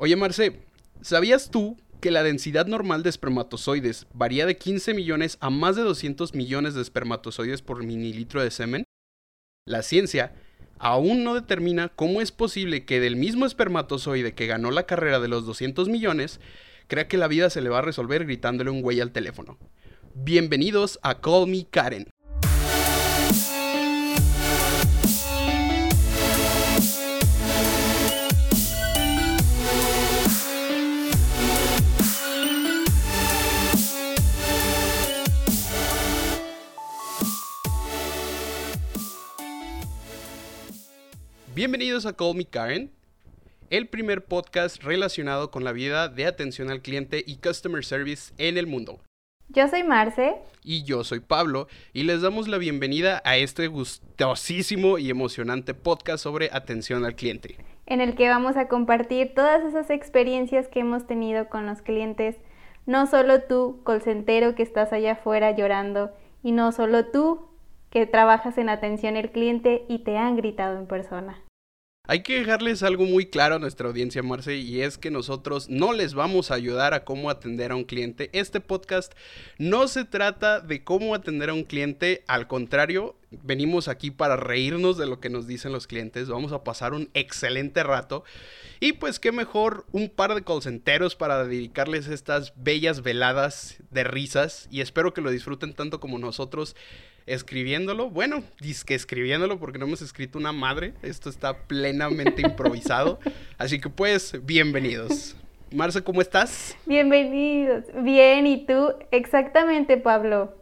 Oye, Marce, ¿sabías tú que la densidad normal de espermatozoides varía de 15 millones a más de 200 millones de espermatozoides por mililitro de semen? La ciencia aún no determina cómo es posible que del mismo espermatozoide que ganó la carrera de los 200 millones, crea que la vida se le va a resolver gritándole un güey al teléfono. Bienvenidos a Call Me Karen. Bienvenidos a Call Me Karen, el primer podcast relacionado con la vida de atención al cliente y customer service en el mundo. Yo soy Marce. Y yo soy Pablo, y les damos la bienvenida a este gustosísimo y emocionante podcast sobre atención al cliente. En el que vamos a compartir todas esas experiencias que hemos tenido con los clientes, no solo tú, colcentero que estás allá afuera llorando, y no solo tú, que trabajas en atención al cliente y te han gritado en persona. Hay que dejarles algo muy claro a nuestra audiencia, Marce, y es que nosotros no les vamos a ayudar a cómo atender a un cliente. Este podcast no se trata de cómo atender a un cliente, al contrario, venimos aquí para reírnos de lo que nos dicen los clientes, vamos a pasar un excelente rato. Y pues qué mejor un par de colcenteros para dedicarles estas bellas veladas de risas y espero que lo disfruten tanto como nosotros escribiéndolo. Bueno, que escribiéndolo porque no hemos escrito una madre. Esto está plenamente improvisado. Así que pues, bienvenidos. Marce, ¿cómo estás? Bienvenidos. Bien, ¿y tú? Exactamente, Pablo.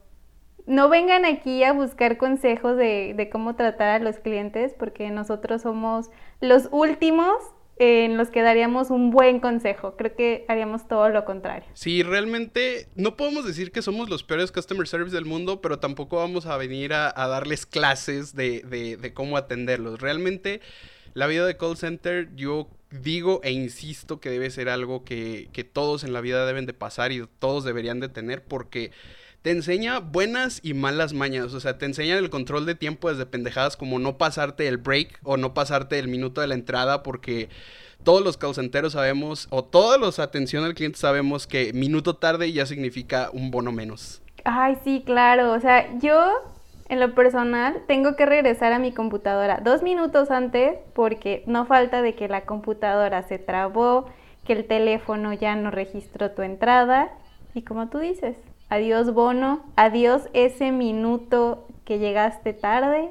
No vengan aquí a buscar consejos de, de cómo tratar a los clientes porque nosotros somos los últimos en los que daríamos un buen consejo. Creo que haríamos todo lo contrario. Sí, realmente no podemos decir que somos los peores customer service del mundo, pero tampoco vamos a venir a, darles clases de, cómo atenderlos. Realmente la vida de call center yo digo e insisto que debe ser algo que todos en la vida deben de pasar y todos deberían de tener porque te enseña buenas y malas mañas. O sea, te enseña el control de tiempo desde pendejadas como no pasarte el break o no pasarte el minuto de la entrada porque todos los causenteros sabemos o todos los atención al cliente sabemos que minuto tarde ya significa un bono menos. Ay, sí, claro. O sea, yo en lo personal tengo que regresar a mi computadora dos minutos antes porque no falta de que la computadora se trabó, que el teléfono ya no registró tu entrada y como tú dices, Adiós bono, adiós ese minuto que llegaste tarde.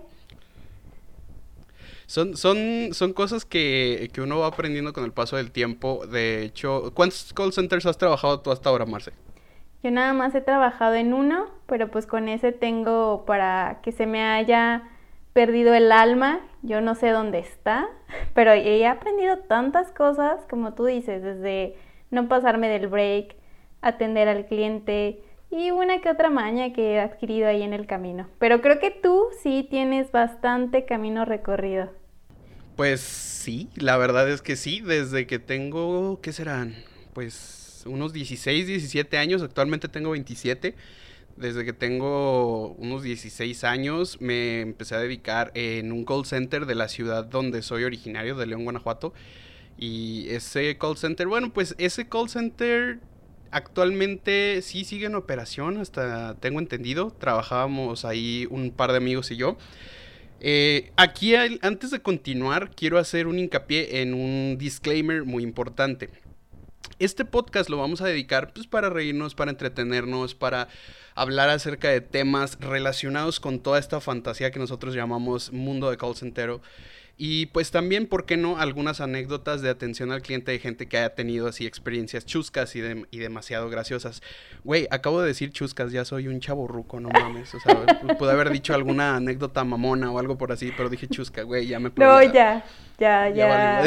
Son, son, son cosas que, que, uno va aprendiendo con el paso del tiempo. De hecho, ¿cuántos call centers has trabajado tú hasta ahora, Marce? Yo nada más he trabajado en uno, pero pues con ese tengo para que se me haya perdido el alma. Yo no sé dónde está, pero he aprendido tantas cosas, como tú dices, desde no pasarme del break, atender al cliente, y una que otra maña que he adquirido ahí en el camino. Pero creo que tú sí tienes bastante camino recorrido. Pues sí, la verdad es que sí, desde que tengo, ¿qué serán? Pues unos 16, 17 años, actualmente tengo 27. Desde que tengo unos 16 años me empecé a dedicar en un call center de la ciudad donde soy originario, de León, Guanajuato. Y ese call center, bueno, pues ese call center actualmente sí sigue en operación, hasta tengo entendido. Trabajábamos ahí un par de amigos y yo. Eh, aquí, antes de continuar, quiero hacer un hincapié en un disclaimer muy importante. Este podcast lo vamos a dedicar pues, para reírnos, para entretenernos, para hablar acerca de temas relacionados con toda esta fantasía que nosotros llamamos mundo de call center. Y pues también, ¿por qué no? Algunas anécdotas de atención al cliente de gente que haya tenido así experiencias chuscas y, y demasiado graciosas. Güey, acabo de decir chuscas, ya soy un chavo ruco, no mames. O sea, pude haber dicho alguna anécdota mamona o algo por así, pero dije chusca, güey, ya me No, ya, ya, ya.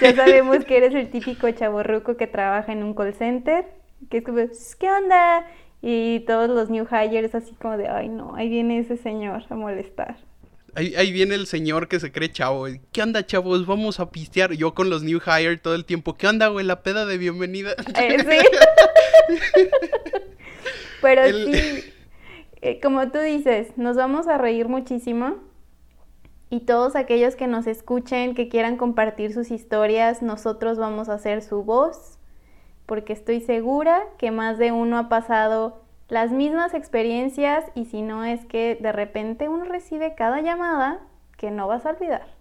Ya, sabemos que eres el típico chavo ruco que trabaja en un call center, que es como, ¿qué onda? Y todos los new hires así como de, ay no, ahí viene ese señor a molestar. Ahí, viene el señor que se cree chavo. ¿Qué onda, chavos? Vamos a pistear. Yo con los new hire todo el tiempo. ¿Qué onda, güey? La peda de bienvenida. Eh, sí. Pero sí, eh, como tú dices, nos vamos a reír muchísimo. Y todos aquellos que nos escuchen, que quieran compartir sus historias, nosotros vamos a ser su voz, porque estoy segura que más de uno ha pasado las mismas experiencias y si no es que de repente uno recibe cada llamada que no vas a olvidar.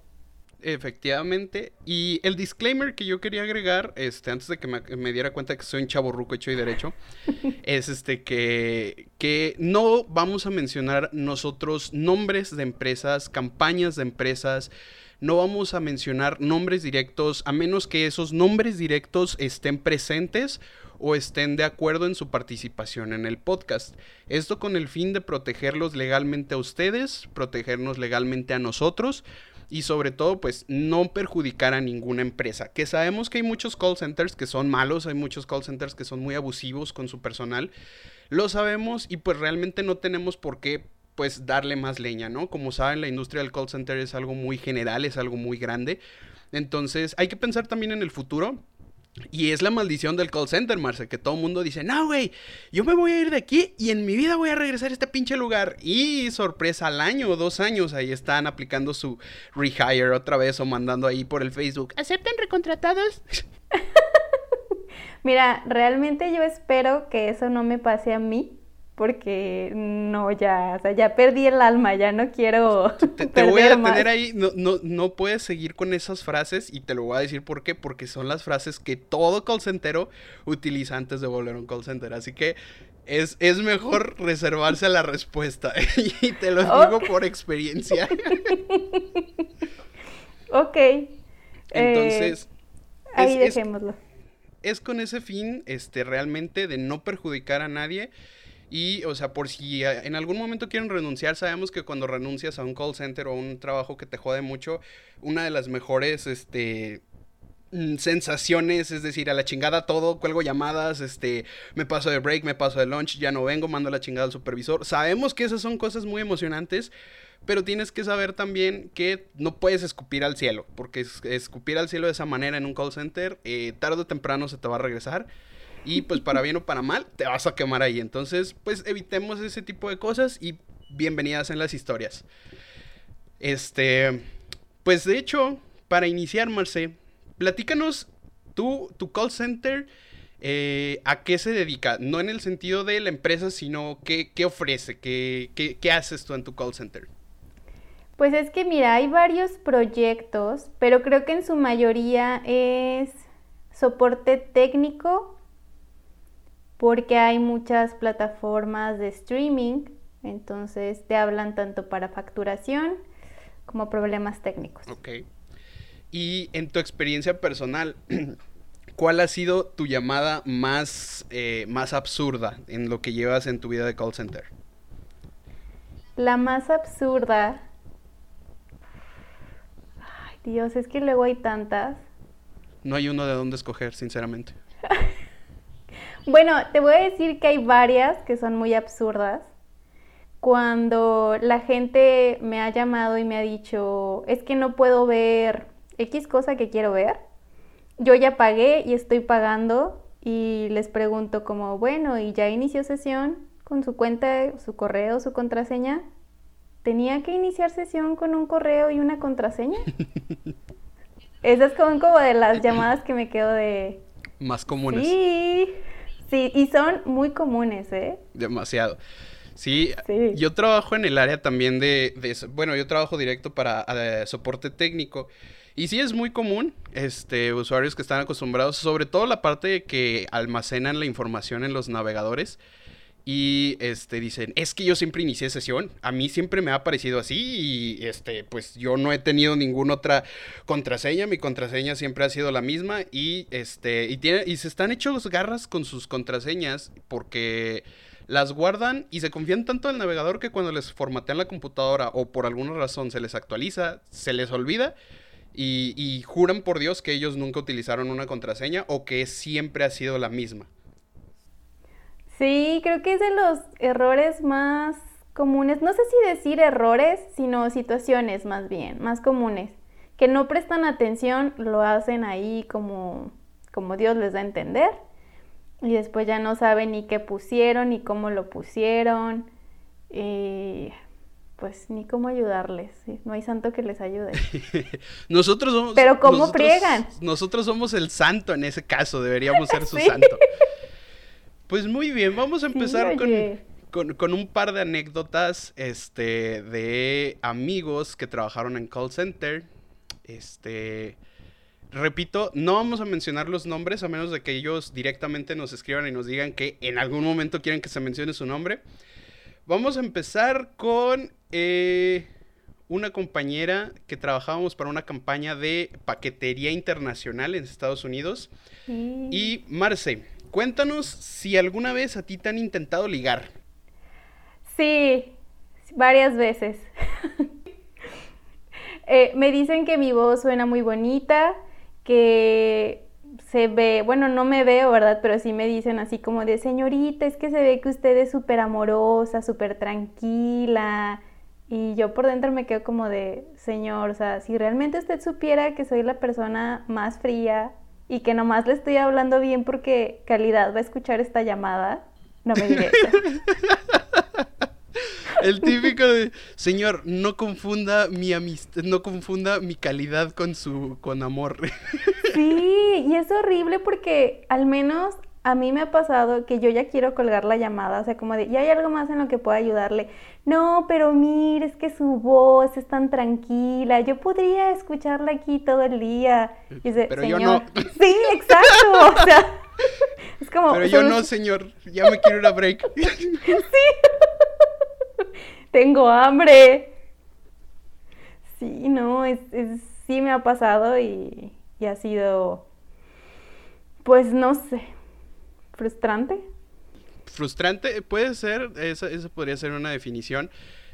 Efectivamente. Y el disclaimer que yo quería agregar, este, antes de que me, diera cuenta que soy un chavo ruco hecho y derecho, es este que, que no vamos a mencionar nosotros nombres de empresas, campañas de empresas, no vamos a mencionar nombres directos a menos que esos nombres directos estén presentes o estén de acuerdo en su participación en el podcast. Esto con el fin de protegerlos legalmente a ustedes, protegernos legalmente a nosotros y sobre todo pues no perjudicar a ninguna empresa. Que sabemos que hay muchos call centers que son malos, hay muchos call centers que son muy abusivos con su personal. Lo sabemos y pues realmente no tenemos por qué pues darle más leña, ¿no? Como saben, la industria del call center es algo muy general, es algo muy grande. Entonces hay que pensar también en el futuro y es la maldición del call center, Marce, que todo el mundo dice, no, güey, yo me voy a ir de aquí y en mi vida voy a regresar a este pinche lugar. Y sorpresa, al año o dos años ahí están aplicando su rehire otra vez o mandando ahí por el Facebook. ¿Aceptan recontratados? Mira, realmente yo espero que eso no me pase a mí porque no, ya, o sea, ya perdí el alma, ya no quiero. Te, voy a tener ahí, no, no, no puedes seguir con esas frases y te lo voy a decir por qué, porque son las frases que todo call centero utiliza antes de volver a un call center. Así que es, es mejor reservarse la respuesta y te lo digo por experiencia. ok. Entonces. Eh, ahí dejémoslo. Es, es con ese fin, este, realmente de no perjudicar a nadie y, o sea, por si en algún momento quieren renunciar, sabemos que cuando renuncias a un call center o un trabajo que te jode mucho, una de las mejores, este, mm, sensaciones, es decir, a la chingada todo, cuelgo llamadas, este, me paso de break, me paso de lunch, ya no vengo, mando la chingada al supervisor. Sabemos que esas son cosas muy emocionantes, pero tienes que saber también que no puedes escupir al cielo, porque escupir al cielo de esa manera en un call center, eh, tarde o temprano se te va a regresar y pues para bien o para mal te vas a quemar ahí. Entonces, pues evitemos ese tipo de cosas y bienvenidas en las historias. Este, pues de hecho, para iniciar, Marce, platícanos tú, tu call center, eh, ¿a qué se dedica? No en el sentido de la empresa, sino qué, qué ofrece, qué, qué, qué haces tú en tu call center. Pues es que mira, hay varios proyectos, pero creo que en su mayoría es soporte técnico porque hay muchas plataformas de streaming, entonces te hablan tanto para facturación como problemas técnicos. Ok. Y en tu experiencia personal, ¿cuál ha sido tu llamada más, eh, más absurda en lo que llevas en tu vida de call center? La más absurda. Ay, Dios, es que luego hay tantas. No hay uno de dónde escoger, sinceramente. Bueno, te voy a decir que hay varias que son muy absurdas. Cuando la gente me ha llamado y me ha dicho, es que no puedo ver X cosa que quiero ver, yo ya pagué y estoy pagando y les pregunto como, bueno, ¿y ya inició sesión con su cuenta, su correo, su contraseña? ¿Tenía que iniciar sesión con un correo y una contraseña? Esas son como de las llamadas que me quedo de... Más comunes. Sí. Sí, y son muy comunes, ¿eh? Demasiado. Sí, yo trabajo en el área también de, bueno, yo trabajo directo para soporte técnico. Y sí es muy común, este, usuarios que están acostumbrados, sobre todo la parte de que almacenan la información en los navegadores y este dicen, es que yo siempre inicié sesión, a mí siempre me ha parecido así y este pues yo no he tenido ninguna otra contraseña, mi contraseña siempre ha sido la misma y este y y se están hechos garras con sus contraseñas porque las guardan y se confían tanto en el navegador que cuando les formatean la computadora o por alguna razón se les actualiza, se les olvida y juran por Dios que ellos nunca utilizaron una contraseña o que siempre ha sido la misma. Sí, creo que es de los errores más comunes, no sé si decir errores, sino situaciones más bien, más comunes, que no prestan atención, lo hacen ahí como, como Dios les da a entender, y después ya no saben ni qué pusieron, ni cómo lo pusieron. pues ni cómo ayudarles, no hay santo que les ayude. nosotros somos... Pero ¿cómo friegan? Nosotros somos el santo en ese caso, deberíamos ser su santo. Pues muy bien, vamos a empezar con, un par de anécdotas este, de amigos que trabajaron en call center. Este, repito, no vamos a mencionar los nombres a menos de que ellos directamente nos escriban y nos digan que en algún momento quieren que se mencione su nombre. Vamos a empezar con eh, una compañera que trabajábamos para una campaña de paquetería internacional en Estados Unidos. Y Marce, cuéntanos si alguna vez a ti te han intentado ligar. Sí, varias veces. Eh, me dicen que mi voz suena muy bonita, que se ve, bueno, no me veo, ¿verdad? Pero sí me dicen así como de, señorita, es que se ve que usted es súper amorosa, súper tranquila. Y yo por dentro me quedo como de, señor, o sea, si realmente usted supiera que soy la persona más fría y que nomás le estoy hablando bien porque calidad va a escuchar esta llamada, no me diga El típico de, señor, no confunda mi amistad, no confunda mi calidad con su, con amor. Sí, y es horrible porque al menos a mí me ha pasado que yo ya quiero colgar la llamada, o sea, como de, ¿y hay algo más en lo que pueda ayudarle? No, pero mire, es que su voz es tan tranquila, yo podría escucharla aquí todo el día. pero yo no. Sí, exacto, o sea, es como... Pero yo no, señor, ya me quiero ir a break. Sí tengo hambre. Sí, no, es, sí me ha pasado y, ha sido, pues no sé, frustrante. Frustrante puede ser, esa, podría ser una definición.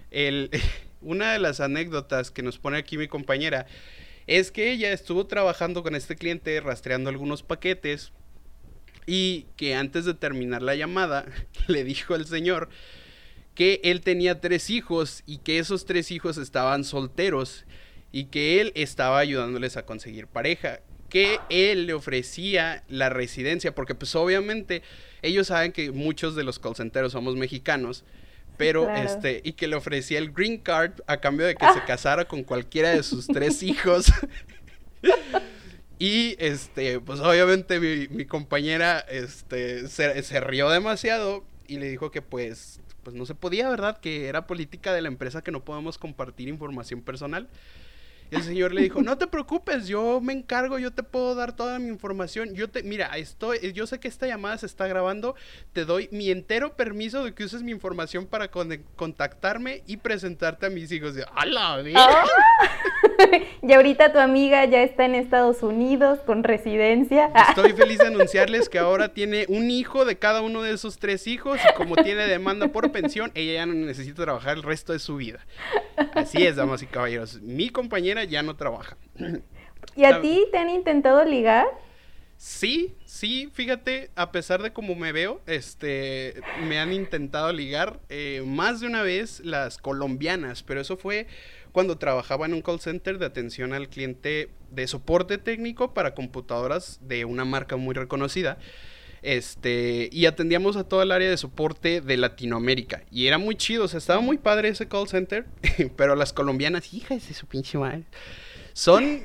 El, una de las anécdotas que nos pone aquí mi compañera es que ella estuvo trabajando con este cliente rastreando algunos paquetes y que antes de terminar la llamada le dijo al señor que él tenía tres hijos y que esos tres hijos estaban solteros y que él estaba ayudándoles a conseguir pareja, que él le ofrecía la residencia, porque pues obviamente ellos saben que muchos de los call somos mexicanos, pero este, y que le ofrecía el green card a cambio de que se casara con cualquiera de sus tres hijos. y este, pues obviamente mi, compañera este, se, se rió demasiado y le dijo que pues pues no se podía, ¿verdad? Que era política de la empresa que no podemos compartir información personal. El señor le dijo, no te preocupes, yo me encargo, yo te puedo dar toda mi información. Yo te, mira, estoy, yo sé que esta llamada se está grabando, te doy mi entero permiso de que uses mi información para contactarme y presentarte a mis hijos. ¡A la vida! y ahorita tu amiga ya está en Estados Unidos con residencia. Estoy feliz de anunciarles que ahora tiene un hijo de cada uno de esos tres hijos y como tiene demanda por pensión, ella ya no necesita trabajar el resto de su vida. Así es, damas y caballeros. Mi compañera ya no trabaja. ¿Y a ti te han intentado ligar? Sí, sí, fíjate, a pesar de cómo me veo, este, me han intentado ligar eh, más de una vez las colombianas, pero eso fue cuando trabajaba en un call center de atención al cliente de soporte técnico para computadoras de una marca muy reconocida. Este, y atendíamos a todo el área de soporte de Latinoamérica. Y era muy chido, o sea, estaba muy padre ese call center, pero las colombianas, hijas de su pinche madre, son,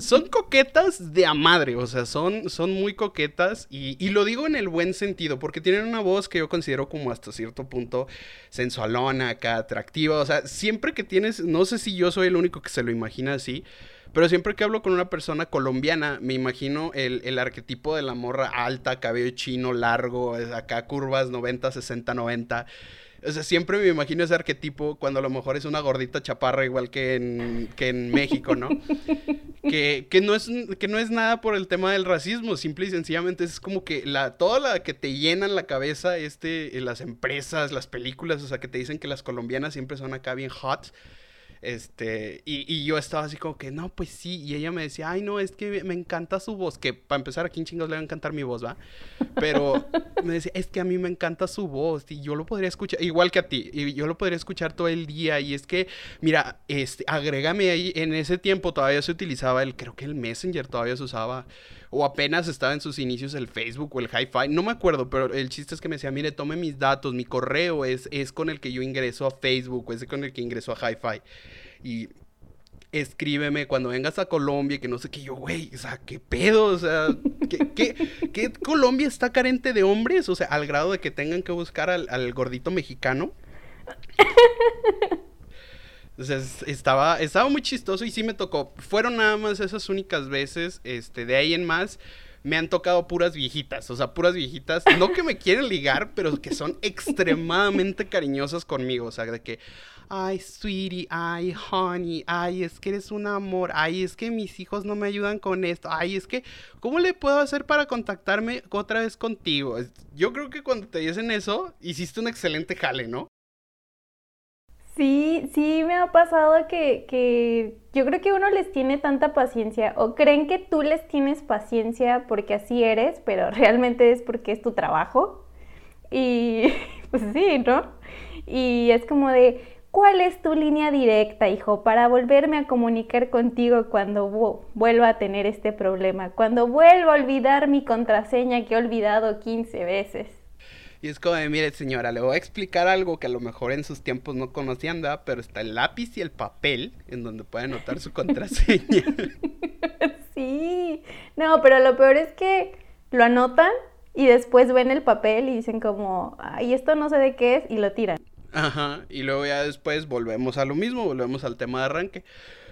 son coquetas de a madre, o sea, son, son muy coquetas y, y, lo digo en el buen sentido, porque tienen una voz que yo considero como hasta cierto punto sensualona, acá, atractiva, o sea, siempre que tienes, no sé si yo soy el único que se lo imagina así, pero siempre que hablo con una persona colombiana, me imagino el, arquetipo de la morra alta, cabello chino, largo, acá curvas 90, 60, 90. O sea, siempre me imagino ese arquetipo cuando a lo mejor es una gordita chaparra igual que en, que en México, ¿no? que, no es, que no es nada por el tema del racismo, simple y sencillamente es como que la, toda la que te llenan la cabeza, este, las empresas, las películas, o sea, que te dicen que las colombianas siempre son acá bien hot. Este, y, yo estaba así como que, no, pues sí. Y ella me decía, ay, no, es que me encanta su voz. Que para empezar, ¿a quién chingados le va a encantar mi voz, va? Pero me decía, es que a mí me encanta su voz. Y yo lo podría escuchar, igual que a ti. Y yo lo podría escuchar todo el día. Y es que, mira, este, agrégame ahí. En ese tiempo todavía se utilizaba el, creo que el Messenger todavía se usaba o apenas estaba en sus inicios el Facebook o el Hi-Fi, no me acuerdo, pero el chiste es que me decía, mire, tome mis datos, mi correo es, es con el que yo ingreso a Facebook, es con el que ingreso a Hi-Fi. Y escríbeme cuando vengas a Colombia, que no sé qué, yo, güey, o sea, qué pedo, o sea, ¿qué, qué, Colombia está carente de hombres? O sea, al grado de que tengan que buscar al, al gordito mexicano. Sea, estaba, estaba muy chistoso y sí me tocó. Fueron nada más esas únicas veces, este, de ahí en más me han tocado puras viejitas, o sea, puras viejitas, no que me quieren ligar, pero que son extremadamente cariñosas conmigo, o sea, de que, ay, sweetie, ay, honey, ay, es que eres un amor, ay, es que mis hijos no me ayudan con esto, ay, es que, ¿cómo le puedo hacer para contactarme otra vez contigo? Yo creo que cuando te dicen eso, hiciste un excelente jale, ¿no? Sí, sí me ha pasado que, que, yo creo que uno les tiene tanta paciencia o creen que tú les tienes paciencia porque así eres, pero realmente es porque es tu trabajo. Y pues sí, ¿no? Y es como de, ¿cuál es tu línea directa, hijo, para volverme a comunicar contigo cuando vuelva a tener este problema? Cuando vuelva a olvidar mi contraseña que he olvidado 15 veces. Y es como de, mire señora, le voy a explicar algo que a lo mejor en sus tiempos no conocían, ¿verdad? Pero está el lápiz y el papel en donde puede anotar su contraseña. sí, no, pero lo peor es que lo anotan y después ven el papel y dicen como, ay, esto no sé de qué es y lo tiran. Ajá, y luego ya después volvemos a lo mismo, volvemos al tema de arranque.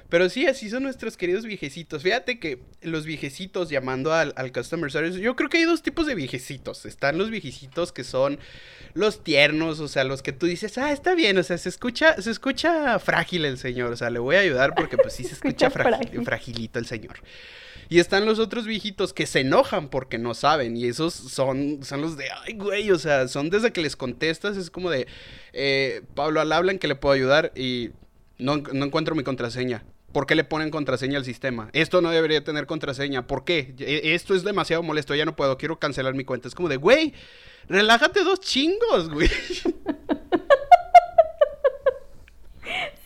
Pero sí, así son nuestros queridos viejecitos. Fíjate que los viejecitos llamando al, customer service, yo creo que hay dos tipos de viejecitos. Están los viejecitos que son los tiernos, o sea, los que tú dices, ah, está bien, o sea, se escucha, se escucha frágil el señor, o sea, le voy a ayudar porque pues sí se escucha fragilito el señor. Y están los otros viejitos que se enojan porque no saben. Y esos son, son los de, ay, güey, o sea, son desde que les contestas, es como de, eh, Pablo, al hablan que le puedo ayudar y no, no encuentro mi contraseña. ¿Por qué le ponen contraseña al sistema? Esto no debería tener contraseña. ¿Por qué? E, esto es demasiado molesto. Ya no puedo. Quiero cancelar mi cuenta. Es como de, güey, relájate dos chingos, güey.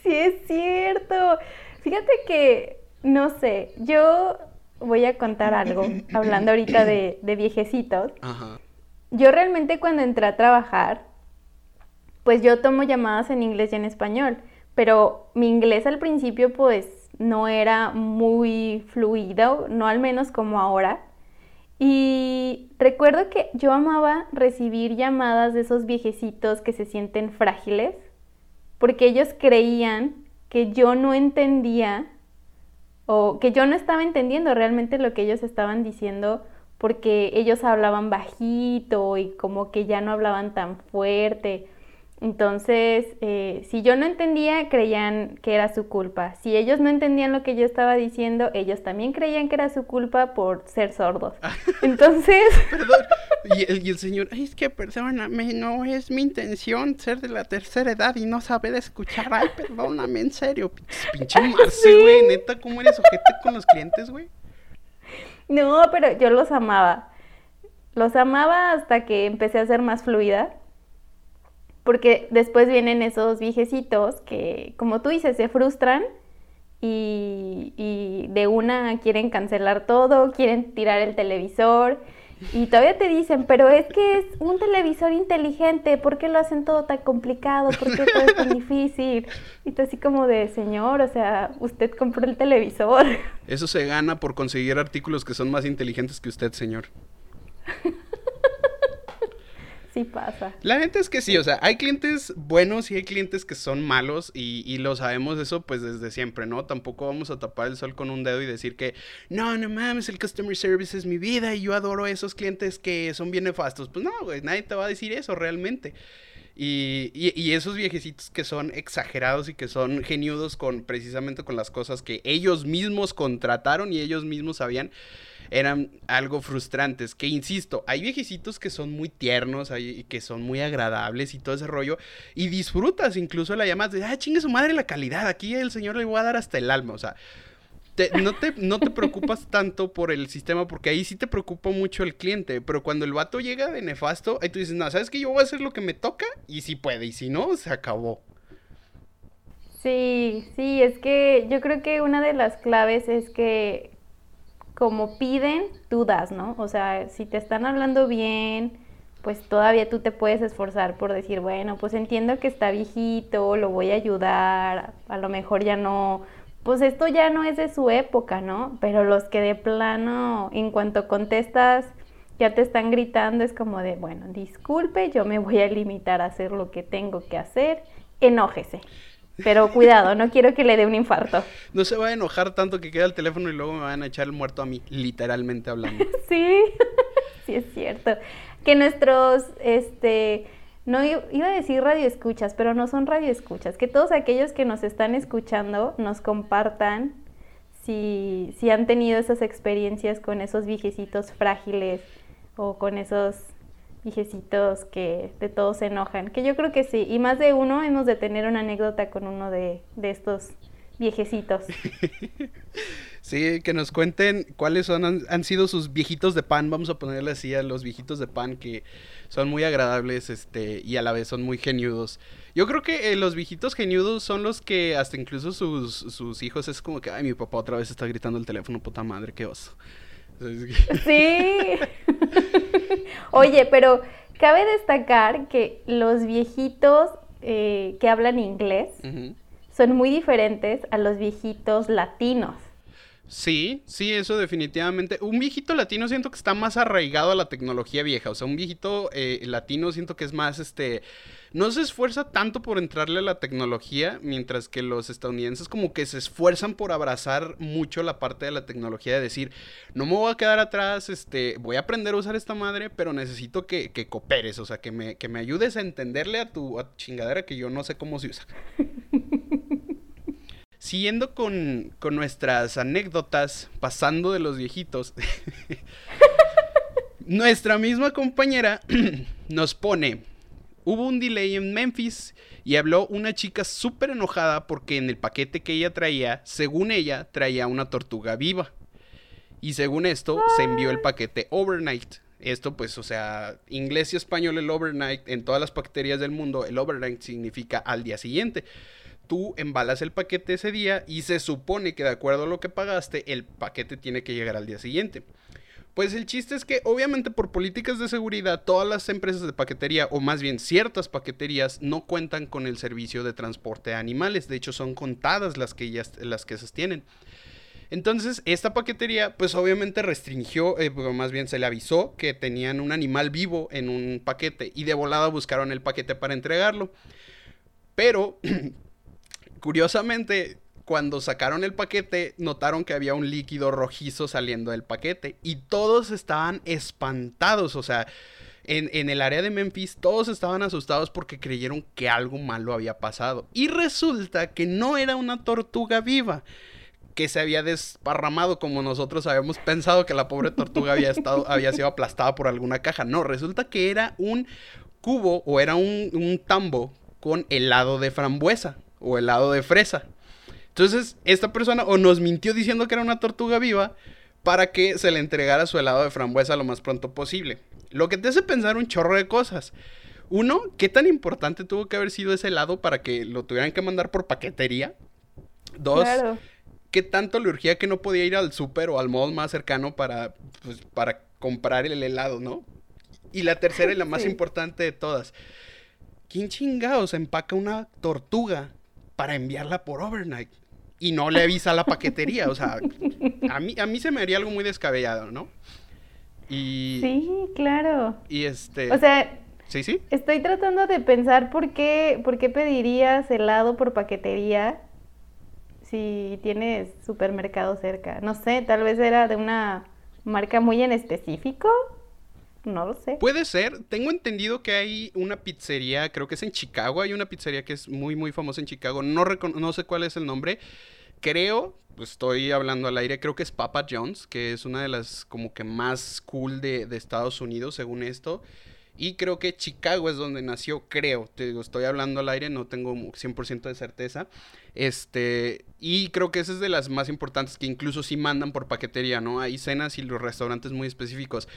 Sí, es cierto. Fíjate que, no sé, yo voy a contar algo, hablando ahorita de, de viejecitos. Ajá. Yo realmente cuando entré a trabajar, pues yo tomo llamadas en inglés y en español, pero mi inglés al principio pues no era muy fluido, no al menos como ahora. Y recuerdo que yo amaba recibir llamadas de esos viejecitos que se sienten frágiles, porque ellos creían que yo no entendía o que yo no estaba entendiendo realmente lo que ellos estaban diciendo porque ellos hablaban bajito y como que ya no hablaban tan fuerte entonces, eh, si yo no entendía, creían que era su culpa. Si ellos no entendían lo que yo estaba diciendo, ellos también creían que era su culpa por ser sordos. Entonces... Perdón. Y el, señor, es que perdóname, no es mi intención ser de la tercera edad y no saber escuchar. Ay, perdóname, en serio. Pinche Marce, güey. Neta, ¿cómo eres ojete con los clientes, güey? No, pero yo los amaba. Los amaba hasta que empecé a ser más fluida porque después vienen esos viejecitos que, como tú dices, se frustran y, de una quieren cancelar todo, quieren tirar el televisor y todavía te dicen, pero es que es un televisor inteligente, ¿por qué lo hacen todo tan complicado? ¿Por qué todo es tan difícil? Y tú así como de, señor, o sea, usted compró el televisor. Eso se gana por conseguir artículos que son más inteligentes que usted, señor. Pasa. La gente es que sí, o sea, hay clientes buenos y hay clientes que son malos y, lo sabemos eso pues desde siempre, ¿no? Tampoco vamos a tapar el sol con un dedo y decir que, no, no mames, el customer service es mi vida y yo adoro a esos clientes que son bien nefastos. Pues no, güey, nadie te va a decir eso realmente. Y, y, y, esos viejecitos que son exagerados y que son geniudos con precisamente con las cosas que ellos mismos contrataron y ellos mismos sabían eran algo frustrantes. Que insisto, hay viejecitos que son muy tiernos, hay, que son muy agradables y todo ese rollo. Y disfrutas incluso la llamas de, ah, chingue su madre la calidad. Aquí el señor le voy a dar hasta el alma. O sea, no, te, no te preocupas tanto por el sistema porque ahí sí te preocupa mucho el cliente. Pero cuando el vato llega de nefasto, ahí tú dices, no, ¿sabes que Yo voy a hacer lo que me toca y si puede. Y si no, se acabó. Sí, sí, es que yo creo que una de las claves es que como piden, tú das, ¿no? O sea, si te están hablando bien, pues todavía tú te puedes esforzar por decir, bueno, pues entiendo que está viejito, lo voy a ayudar, a lo mejor ya no, pues esto ya no es de su época, ¿no? Pero los que de plano, en cuanto contestas, ya te están gritando, es como de, bueno, disculpe, yo me voy a limitar a hacer lo que tengo que hacer, enójese. Pero cuidado, no quiero que le dé un infarto. No se va a enojar tanto que queda el teléfono y luego me van a echar el muerto a mí, literalmente hablando. sí, sí es cierto. Que nuestros, este, no iba a decir radioescuchas, pero no son radioescuchas. Que todos aquellos que nos están escuchando nos compartan si, si han tenido esas experiencias con esos viejecitos frágiles o con esos viejecitos que de todos se enojan. Que yo creo que sí. Y más de uno hemos de tener una anécdota con uno de, de estos viejecitos. sí, que nos cuenten cuáles son, han, sido sus viejitos de pan. Vamos a ponerle así a los viejitos de pan que son muy agradables este, y a la vez son muy geniudos. Yo creo que eh, los viejitos geniudos son los que hasta incluso sus, sus hijos es como que, ay, mi papá otra vez está gritando el teléfono, puta madre, qué oso. Sí. Oye, pero cabe destacar que los viejitos eh, que hablan inglés son muy diferentes a los viejitos latinos. Sí, sí, eso definitivamente. Un viejito latino siento que está más arraigado a la tecnología vieja. O sea, un viejito eh, latino siento que es más, este, no se esfuerza tanto por entrarle a la tecnología, mientras que los estadounidenses como que se esfuerzan por abrazar mucho la parte de la tecnología, de decir, no me voy a quedar atrás, este, voy a aprender a usar esta madre, pero necesito que, que cooperes, o sea, que me, que me ayudes a entenderle a tu, a tu chingadera que yo no sé cómo se usa. Siguiendo con, nuestras anécdotas, pasando de los viejitos, nuestra misma compañera nos pone, hubo un delay en Memphis y habló una chica súper enojada porque en el paquete que ella traía, según ella, traía una tortuga viva. Y según esto, se envió el paquete overnight. Esto pues, o sea, inglés y español el overnight, en todas las paqueterías del mundo, el overnight significa al día siguiente tú embalas el paquete ese día y se supone que de acuerdo a lo que pagaste, el paquete tiene que llegar al día siguiente. Pues el chiste es que obviamente por políticas de seguridad todas las empresas de paquetería o más bien ciertas paqueterías no cuentan con el servicio de transporte de animales, de hecho son contadas las que ellas las que. Entonces, esta paquetería, pues obviamente restringió, eh, más bien se le avisó que tenían un animal vivo en un paquete y de volada buscaron el paquete para entregarlo. Pero Curiosamente, cuando sacaron el paquete, notaron que había un líquido rojizo saliendo del paquete y todos estaban espantados, o sea, en, el área de Memphis todos estaban asustados porque creyeron que algo malo había pasado. Y resulta que no era una tortuga viva que se había desparramado como nosotros habíamos pensado que la pobre tortuga había, estado, había sido aplastada por alguna caja. No, resulta que era un cubo o era un, un tambo con helado de frambuesa o helado de fresa. Entonces, esta persona o nos mintió diciendo que era una tortuga viva para que se le entregara su helado de frambuesa lo más pronto posible. Lo que te hace pensar un chorro de cosas. Uno, ¿qué tan importante tuvo que haber sido ese helado para que lo tuvieran que mandar por paquetería? Dos, ¿qué tanto le urgía que no podía ir al súper o al modo más cercano para, pues, para comprar el helado, ¿no? Y la tercera y la más importante de todas. ¿Quién chingados empaca una tortuga para enviarla por overnight. Y no le avisa a la paquetería. O sea, a mí, a mí se me haría algo muy descabellado, ¿no? Y... Sí, claro. Y este... O sea... Sí, sí. Estoy tratando de pensar por qué, por qué pedirías helado por paquetería si tienes supermercado cerca. No sé, tal vez era de una marca muy en específico. No lo sé. Puede ser. Tengo entendido que hay una pizzería, creo que es en Chicago. Hay una pizzería que es muy, muy famosa en Chicago. No, no sé cuál es el nombre. Creo, estoy hablando al aire, creo que es Papa John's, que es una de las como que más cool de, de Estados Unidos, según esto. Y creo que Chicago es donde nació, creo. Te digo, estoy hablando al aire, no tengo 100% de certeza. Este, y creo que esa es de las más importantes que incluso sí mandan por paquetería, ¿no? Hay cenas y los restaurantes muy específicos.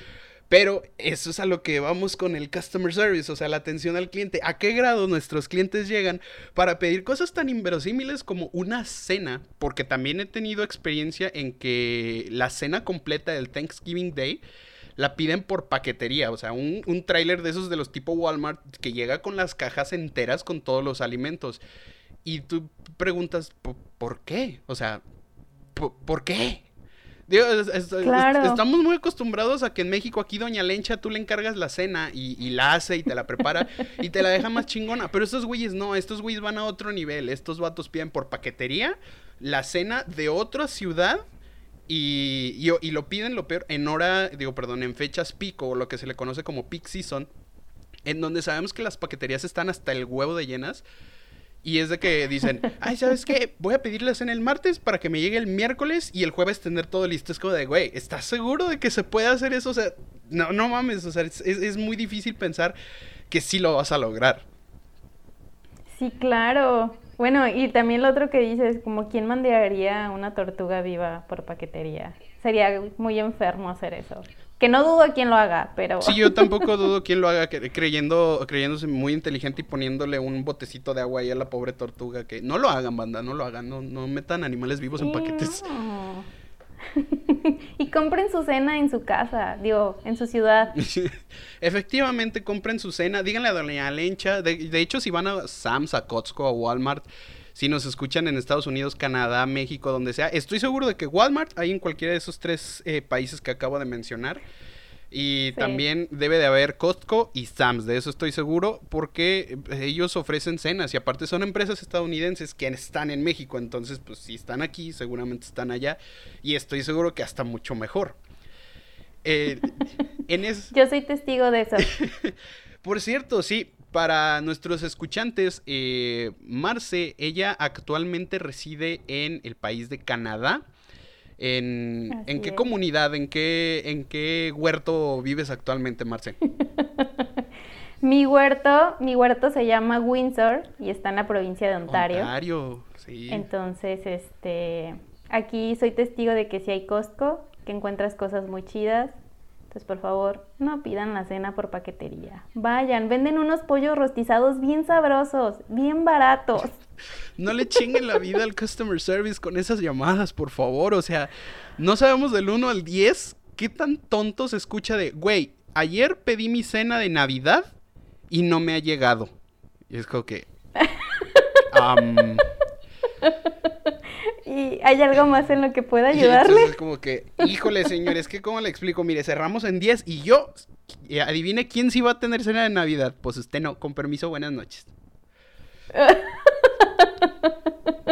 Pero eso es a lo que vamos con el customer service, o sea, la atención al cliente. ¿A qué grado nuestros clientes llegan para pedir cosas tan inverosímiles como una cena? Porque también he tenido experiencia en que la cena completa del Thanksgiving Day la piden por paquetería, o sea, un, un de esos de los tipo Walmart que llega con las cajas enteras con todos los alimentos. Y tú preguntas, ¿por, qué? O sea, ¿por qué? Estamos muy acostumbrados a que en México aquí Doña Lencha tú le encargas la cena y, la hace y te la prepara y te la deja más chingona. Pero estos güeyes no, estos güeyes van a otro nivel. Estos vatos piden por paquetería la cena de otra ciudad y, y, lo piden lo peor en hora, digo, perdón, en fechas pico o lo que se le conoce como peak season, en donde sabemos que las paqueterías están hasta el huevo de llenas. Y es de que dicen, ay, ¿sabes qué? Voy a pedirles en el martes para que me llegue el miércoles y el jueves tener todo listo. Es como de, güey, ¿estás seguro de que se puede hacer eso? O sea, no, no mames, o sea, es, es muy difícil pensar que sí lo vas a lograr. Sí, claro. Bueno, y también lo otro que dices, como quién mandaría una tortuga viva por paquetería. Sería muy enfermo hacer eso. Que no dudo quién lo haga, pero... Sí, yo tampoco dudo quién lo haga, creyendo, creyéndose muy inteligente y poniéndole un botecito de agua ahí a la pobre tortuga. Que no lo hagan, banda, no lo hagan, no, no metan animales vivos en paquetes. y compren su cena en su casa, digo, en su ciudad. Efectivamente, compren su cena. Díganle a Doña Lencha. De, de hecho, si van a Sam's, a Costco, a Walmart, si nos escuchan en Estados Unidos, Canadá, México, donde sea. Estoy seguro de que Walmart hay en cualquiera de esos tres eh, países que acabo de mencionar. Y también debe de haber Costco y Sam's, de eso estoy seguro, porque eh, ellos ofrecen cenas y aparte son empresas estadounidenses que están en México, entonces pues si están aquí, seguramente están allá y estoy seguro que hasta mucho mejor. Eh, Yo soy testigo de eso. Por cierto, sí, para nuestros escuchantes, eh, Marce, ella actualmente reside en el país de Canadá. ¿En, qué comunidad, en qué, en qué huerto vives actualmente, Marce? mi huerto, mi huerto se llama Windsor y está en la provincia de Ontario. Ontario, sí. Entonces, este, aquí soy testigo de que si hay Costco, que encuentras cosas muy chidas. Entonces, por favor, no pidan la cena por paquetería. Vayan, venden unos pollos rostizados bien sabrosos, bien baratos. No le chinguen la vida al customer service con esas llamadas, por favor. O sea, no sabemos del 1 al 10 qué tan tonto se escucha de, güey, ayer pedí mi cena de Navidad y no me ha llegado. Y es como que... ¿Y hay algo más en lo que pueda ayudarle? es como que, híjole, señor, es que ¿cómo le explico? Mire, cerramos en 10 y yo, adivine quién sí va a tener cena de Navidad. Pues usted no, con permiso, buenas noches.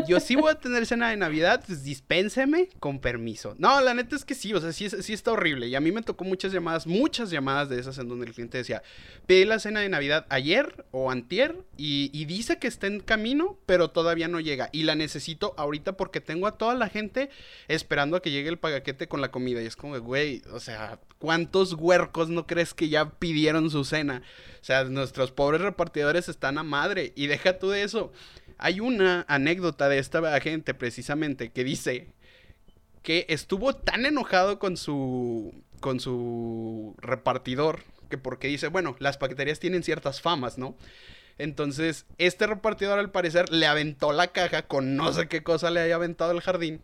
yo sí voy a tener cena de Navidad, pues dispénseme con permiso. No, la neta es que sí, o sea, sí, está horrible. Y a mí me tocó muchas llamadas, muchas llamadas de esas en donde el cliente decía, pedí la cena de Navidad ayer o antier y, dice que está en camino, pero todavía no llega. Y la necesito ahorita porque tengo a toda la gente esperando a que llegue el pagaquete con la comida. Y es como, güey, o sea, ¿cuántos huercos no crees que ya pidieron su cena? O sea, nuestros pobres repartidores están a madre. Y deja tú de eso. Hay una anécdota de esta gente precisamente que dice que estuvo tan enojado con su con su repartidor que porque dice, bueno, las paqueterías tienen ciertas famas, ¿no? Entonces, este repartidor al parecer le aventó la caja con no sé qué cosa le haya aventado el jardín.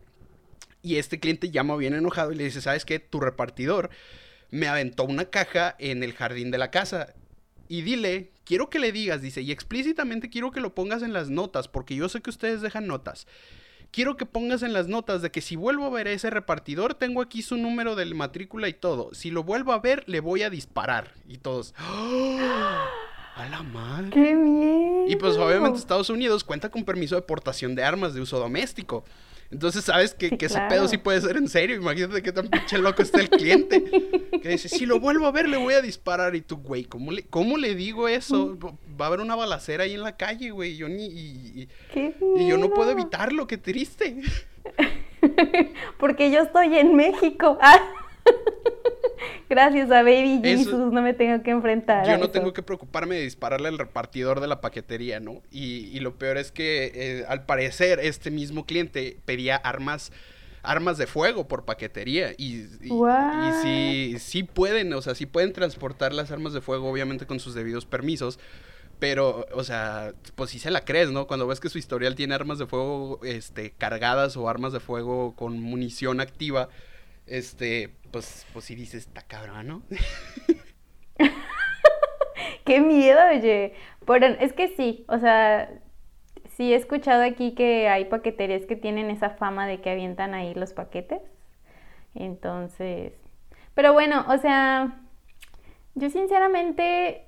Y este cliente llama bien enojado y le dice, ¿sabes qué? Tu repartidor me aventó una caja en el jardín de la casa y dile, quiero que le digas, dice, y explícitamente quiero que lo pongas en las notas, porque yo sé que ustedes dejan notas. Quiero que pongas en las notas de que si vuelvo a ver a ese repartidor, tengo aquí su número de matrícula y todo. Si lo vuelvo a ver, le voy a disparar. Y todos. ¡Oh! ¡A la madre! ¡Qué bien! Y pues obviamente Estados Unidos cuenta con permiso de portación de armas de uso doméstico. Entonces sabes que, ese pedo sí puede ser en serio. Imagínate qué tan pinche loco está el cliente. Que dice, si lo vuelvo a ver, le voy a disparar. Y tú, güey, ¿cómo le, ¿cómo le digo eso? Va a haber una balacera ahí en la calle, güey. Yo ni. Y, y yo no puedo evitarlo, qué triste. Porque yo estoy en México. Ah. Gracias a Baby Jesus no me tengo que enfrentar. Yo no tengo que preocuparme de dispararle al repartidor de la paquetería, ¿no? Y, lo peor es que eh, al parecer este mismo cliente pedía armas armas de fuego por paquetería. Y, y, sí, pueden, o sea, sí pueden transportar las armas de fuego, obviamente con sus debidos permisos. Pero, o sea, pues sí se la crees, ¿no? Cuando ves que su historial tiene armas de fuego este, cargadas o armas de fuego con munición activa, este, pues, pues sí dices, está cabrón, ¿no? Qué miedo, oye. Pero es que sí, o sea, sí he escuchado aquí que hay paqueterías que tienen esa fama de que avientan ahí los paquetes. Entonces, pero bueno, o sea, yo sinceramente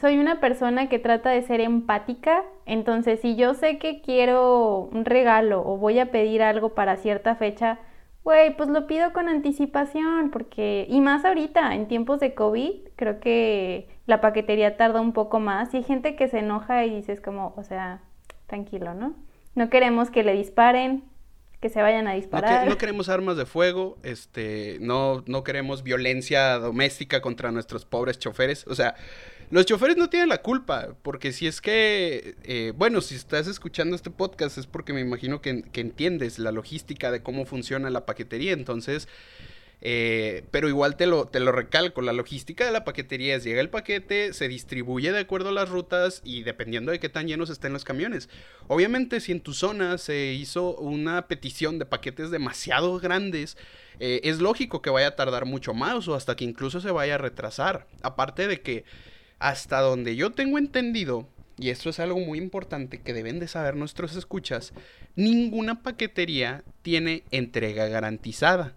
soy una persona que trata de ser empática, entonces si yo sé que quiero un regalo o voy a pedir algo para cierta fecha, güey, pues lo pido con anticipación, porque, y más ahorita, en tiempos de COVID, creo que la paquetería tarda un poco más y hay gente que se enoja y dices como, o sea, tranquilo, ¿no? No queremos que le disparen, que se vayan a disparar. No, queremos armas de fuego, este, no, no queremos violencia doméstica contra nuestros pobres choferes, o sea, los choferes no tienen la culpa, porque si es que, eh, bueno, si estás escuchando este podcast es porque me imagino que, que entiendes la logística de cómo funciona la paquetería, entonces... Eh, pero igual te lo, te lo recalco, la logística de la paquetería es llega el paquete, se distribuye de acuerdo a las rutas y dependiendo de qué tan llenos estén los camiones. Obviamente si en tu zona se hizo una petición de paquetes demasiado grandes, eh, es lógico que vaya a tardar mucho más o hasta que incluso se vaya a retrasar. Aparte de que hasta donde yo tengo entendido, y esto es algo muy importante que deben de saber nuestros escuchas, ninguna paquetería tiene entrega garantizada.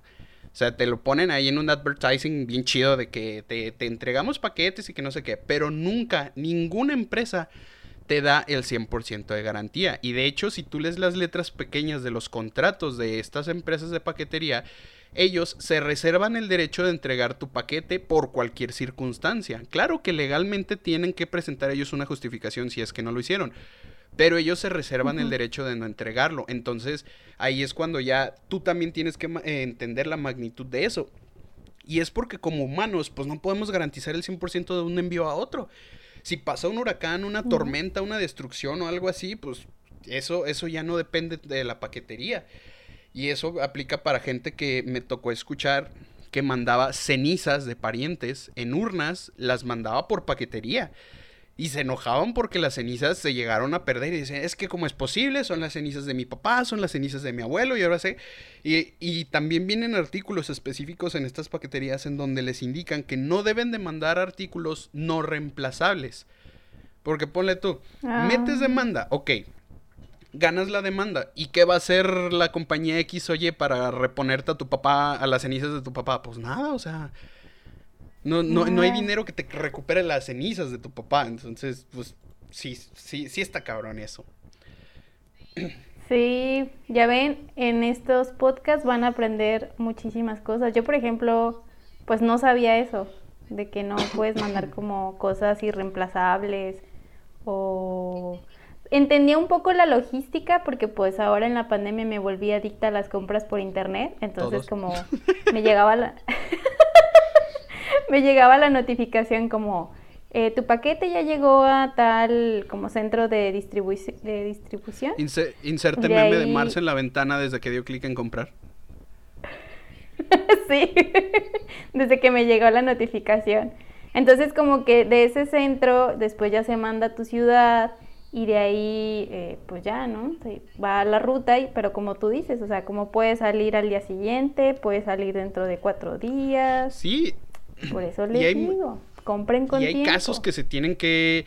O sea, te lo ponen ahí en un advertising bien chido de que te, entregamos paquetes y que no sé qué, pero nunca, ninguna empresa te da el 100% de garantía. Y de hecho, si tú lees las letras pequeñas de los contratos de estas empresas de paquetería, ellos se reservan el derecho de entregar tu paquete por cualquier circunstancia. Claro que legalmente tienen que presentar ellos una justificación si es que no lo hicieron pero ellos se reservan el derecho de no entregarlo. Entonces, ahí es cuando ya tú también tienes que eh, entender la magnitud de eso. Y es porque como humanos, pues no podemos garantizar el 100% de un envío a otro. Si pasa un huracán, una tormenta, una destrucción o algo así, pues eso, eso ya no depende de la paquetería. Y eso aplica para gente que me tocó escuchar que mandaba cenizas de parientes en urnas, las mandaba por paquetería. Y se enojaban porque las cenizas se llegaron a perder y decían, es que como es posible, son las cenizas de mi papá, son las cenizas de mi abuelo y ahora sé. Y, y, también vienen artículos específicos en estas paqueterías en donde les indican que no deben de mandar artículos no reemplazables. Porque ponle tú, ah. metes demanda, ok, ganas la demanda. ¿Y qué va a hacer la compañía X, oye, para reponerte a tu papá, a las cenizas de tu papá? Pues nada, o sea no, no, no hay dinero que te recupere las cenizas de tu papá. Entonces, pues sí, sí, sí está cabrón eso. Sí, ya ven, en estos podcasts van a aprender muchísimas cosas. Yo, por ejemplo, pues no sabía eso, de que no puedes mandar como cosas irreemplazables o... Entendía un poco la logística porque pues ahora en la pandemia me volví adicta a las compras por internet, entonces como me llegaba la... me llegaba la notificación como, eh, tu paquete ya llegó a tal como centro de, de distribución. inserte meme de Marce en la ventana desde que dio clic en comprar. sí, desde que me llegó la notificación. Entonces como que de ese centro después ya se manda a tu ciudad y de ahí eh, pues ya, ¿no? va a la ruta, y, pero como tú dices, o sea, como puede salir al día siguiente, puede salir dentro de cuatro días. Sí, por eso les digo, compren con Y hay casos que se tienen que,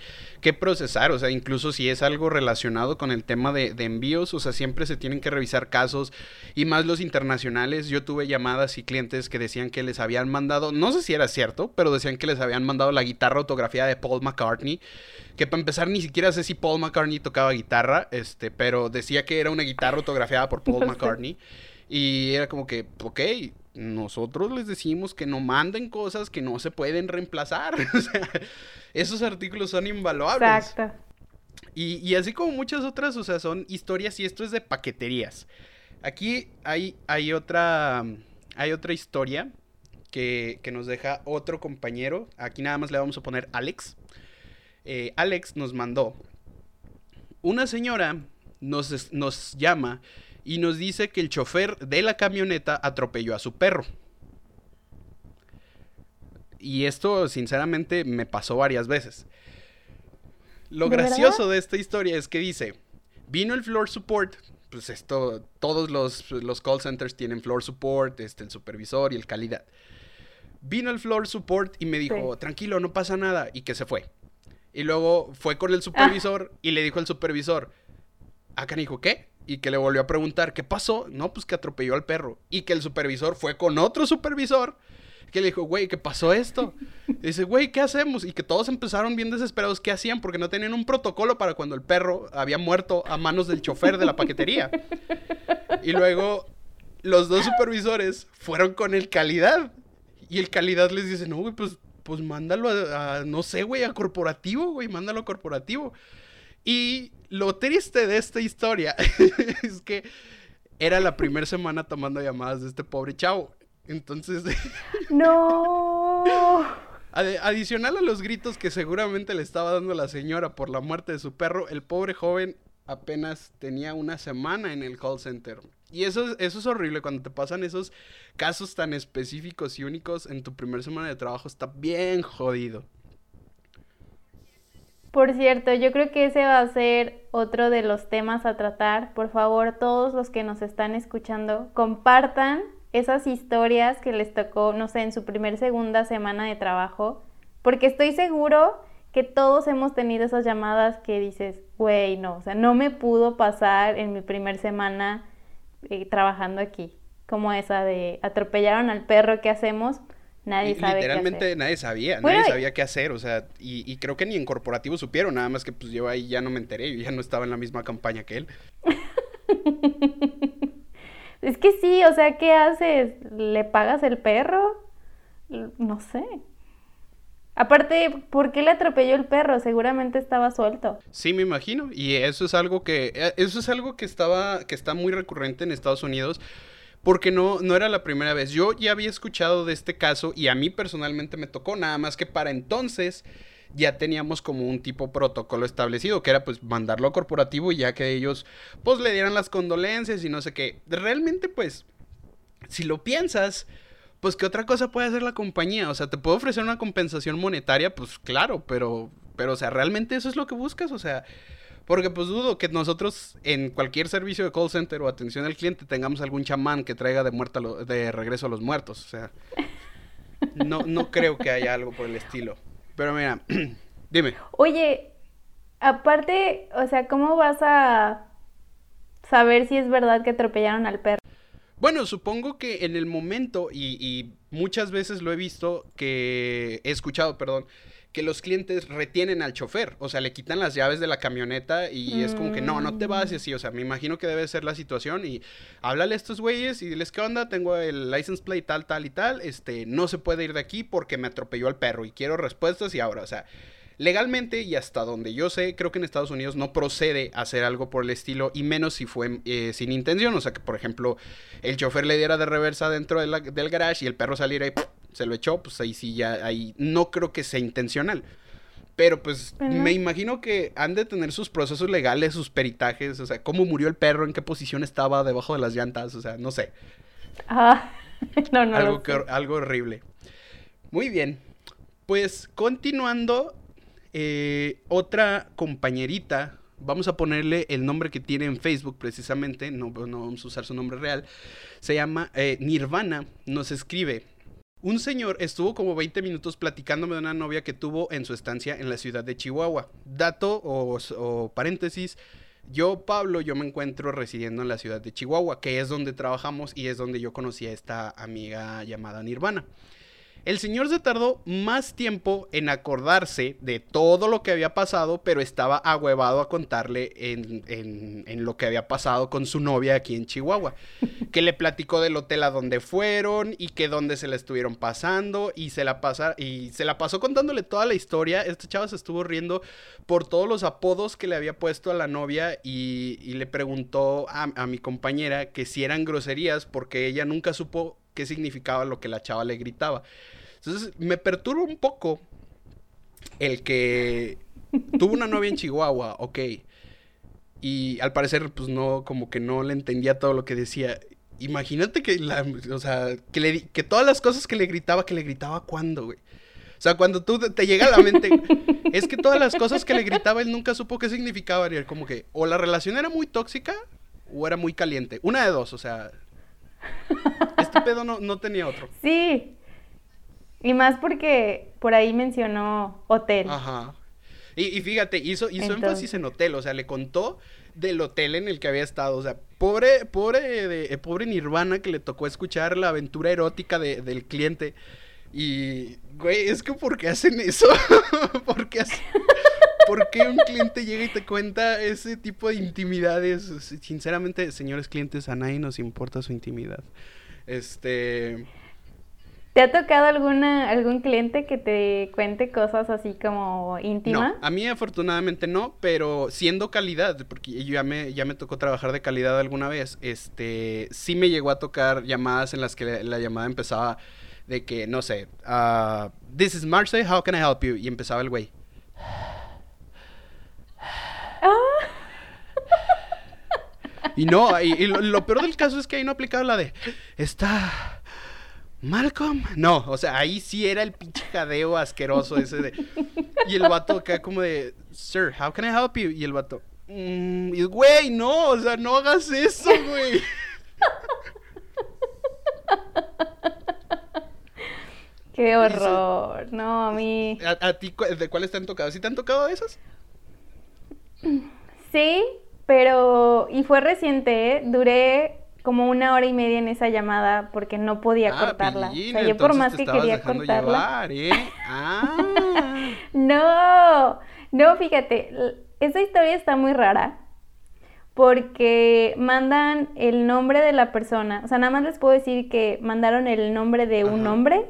procesar, o sea, incluso si es algo relacionado con el tema de, envíos, o sea, siempre se tienen que revisar casos, y más los internacionales. Yo tuve llamadas y clientes que decían que les habían mandado, no sé si era cierto, pero decían que les habían mandado la guitarra autografiada de Paul McCartney, que para empezar ni siquiera sé si Paul McCartney tocaba guitarra, este, pero decía que era una guitarra autografiada por Paul McCartney. Y era como que, ok, nosotros les decimos que no manden cosas que no se pueden reemplazar. o sea, esos artículos son invaluables. Exacto. Y, así como muchas otras, o sea, son historias y esto es de paqueterías. Aquí hay, hay, otra, hay otra historia que, nos deja otro compañero. Aquí nada más le vamos a poner Alex. Eh, Alex nos mandó. Una señora nos, nos llama y nos dice que el chofer de la camioneta atropelló a su perro. Y esto, sinceramente, me pasó varias veces. Lo gracioso de esta historia es que dice, vino el floor support, pues esto, todos los, los, call centers tienen floor support, este, el supervisor y el calidad. Vino el floor support y me dijo, tranquilo, no pasa nada, y que se fue. Y luego fue con el supervisor y le dijo al supervisor, acá dijo, ¿qué? Y que le volvió a preguntar, ¿qué pasó? No, pues que atropelló al perro. Y que el supervisor fue con otro supervisor que le dijo, güey, ¿qué pasó esto? Y dice, güey, ¿qué hacemos? Y que todos empezaron bien desesperados, ¿qué hacían? Porque no tenían un protocolo para cuando el perro había muerto a manos del chofer de la paquetería. Y luego los dos supervisores fueron con el calidad. Y el calidad les dice, no, güey, pues pues mándalo a, no sé, güey, a corporativo, güey, mándalo a corporativo. Y lo triste de esta historia es que era la primera semana tomando llamadas de este pobre chavo. Entonces... no. adicional a los gritos que seguramente le estaba dando la señora por la muerte de su perro, el pobre joven apenas tenía una semana en el call center. Y eso, eso es horrible cuando te pasan esos casos tan específicos y únicos en tu primera semana de trabajo. Está bien jodido. Por cierto, yo creo que ese va a ser otro de los temas a tratar. Por favor, todos los que nos están escuchando, compartan esas historias que les tocó, no sé, en su primer, segunda semana de trabajo, porque estoy seguro que todos hemos tenido esas llamadas que dices, güey, no, o sea, no me pudo pasar en mi primer semana eh, trabajando aquí, como esa de atropellaron al perro, ¿qué hacemos? Nadie sabe. Literalmente nadie sabía, nadie sabía qué hacer, o sea, y, creo que ni en corporativo supieron, nada más que pues yo ahí ya no me enteré, yo ya no estaba en la misma campaña que él. es que sí, o sea, ¿qué haces? ¿Le pagas el perro? No sé. Aparte, ¿por qué le atropelló el perro? Seguramente estaba suelto. Sí, me imagino. Y eso es algo que, eh, eso es algo que estaba, que está muy recurrente en Estados Unidos. Porque no, no era la primera vez. Yo ya había escuchado de este caso y a mí personalmente me tocó. Nada más que para entonces ya teníamos como un tipo protocolo establecido, que era pues mandarlo a corporativo y ya que ellos pues le dieran las condolencias y no sé qué. Realmente pues, si lo piensas, pues ¿qué otra cosa puede hacer la compañía? O sea, ¿te puedo ofrecer una compensación monetaria? Pues claro, pero, pero, o sea, ¿realmente eso es lo que buscas? O sea, porque pues dudo que nosotros en cualquier servicio de call center o atención al cliente tengamos algún chamán que traiga de, muerta de regreso a los muertos. O sea, no, no creo que haya algo por el estilo. Pero mira, dime. Oye, aparte, o sea, ¿cómo vas a saber si es verdad que atropellaron al perro? Bueno, supongo que en el momento, y, muchas veces lo he visto, que he escuchado, perdón, que los clientes retienen al chofer, o sea, le quitan las llaves de la camioneta y es como que no, no te vas y así, o sea, me imagino que debe ser la situación y háblale a estos güeyes y diles qué onda, tengo el license plate tal, tal y tal, este, no se puede ir de aquí porque me atropelló al perro y quiero respuestas y ahora, o sea, Legalmente y hasta donde yo sé, creo que en Estados Unidos no procede hacer algo por el estilo y menos si fue eh, sin intención. O sea, que por ejemplo el chofer le diera de reversa dentro del garage y el perro saliera y se lo echó, pues ahí sí ya, ahí no creo que sea intencional. Pero pues me imagino que han de tener sus procesos legales, sus peritajes, o sea, cómo murió el perro, en qué posición estaba debajo de las llantas, o sea, no sé. Ah, no, no. Algo, algo horrible. Muy bien. Pues continuando, eh, otra compañerita, vamos a ponerle el nombre que tiene en Facebook precisamente, no, no vamos a usar su nombre real, se llama eh, Nirvana, nos escribe. Un señor estuvo como 20 minutos platicándome de una novia que tuvo en su estancia en la ciudad de Chihuahua. Dato o, o paréntesis, yo, Pablo, yo me encuentro residiendo en la ciudad de Chihuahua, que es donde trabajamos y es donde yo conocí a esta amiga llamada Nirvana. El señor se tardó más tiempo en acordarse de todo lo que había pasado, pero estaba ahuevado a contarle en, lo que había pasado con su novia aquí en Chihuahua. Que le platicó del hotel a donde fueron y que dónde se la estuvieron pasando y se la, pasa, y se la pasó contándole toda la historia. Este chavo se estuvo riendo por todos los apodos que le había puesto a la novia y, le preguntó a, a mi compañera que si eran groserías porque ella nunca supo qué significaba lo que la chava le gritaba. Entonces me perturba un poco el que tuvo una novia en Chihuahua, ok. Y al parecer, pues no, como que no le entendía todo lo que decía. Imagínate que, la, o sea, que, le, que todas las cosas que le gritaba, que le gritaba cuando, güey. O sea, cuando tú te llega a la mente, es que todas las cosas que le gritaba él nunca supo qué significaba. Y como que o la relación era muy tóxica o era muy caliente. Una de dos, o sea. Este pedo no, no tenía otro. Sí. Y más porque por ahí mencionó hotel. Ajá. Y, fíjate, hizo, hizo énfasis en hotel, o sea, le contó del hotel en el que había estado. O sea, pobre, pobre, de, eh, pobre Nirvana que le tocó escuchar la aventura erótica de, del cliente. Y, güey, es que ¿por qué hacen eso? ¿Por qué, ¿Por qué un cliente llega y te cuenta ese tipo de intimidades? Sinceramente, señores clientes, a nadie nos importa su intimidad. Este... ¿Te ha tocado alguna, algún cliente que te cuente cosas así como íntimas? No, a mí afortunadamente no, pero siendo calidad, porque ya me, ya me tocó trabajar de calidad alguna vez, este, sí me llegó a tocar llamadas en las que la, llamada empezaba de que, no sé, uh, this is Marcy, how can I help you? Y empezaba el güey. Ah. Y no, y, lo, lo, peor del caso es que ahí no aplicaba la de, está Malcolm. No, o sea, ahí sí era el pinche jadeo asqueroso ese de. Y el vato acá como de, Sir, how can I help you? Y el vato, mmm, güey, no, o sea, no hagas eso, güey. Qué horror. No, a mí. ¿A, ti de cuáles te han tocado? ¿Sí te han tocado esas? Sí, pero. Y fue reciente, ¿eh? Duré como una hora y media en esa llamada porque no podía ah, cortarla. o sea, yo por más que quería cortarla. ¿eh? ah. no, no, fíjate, esa historia está muy rara porque mandan el nombre de la persona. O sea, nada más les puedo decir que mandaron el nombre de un hombre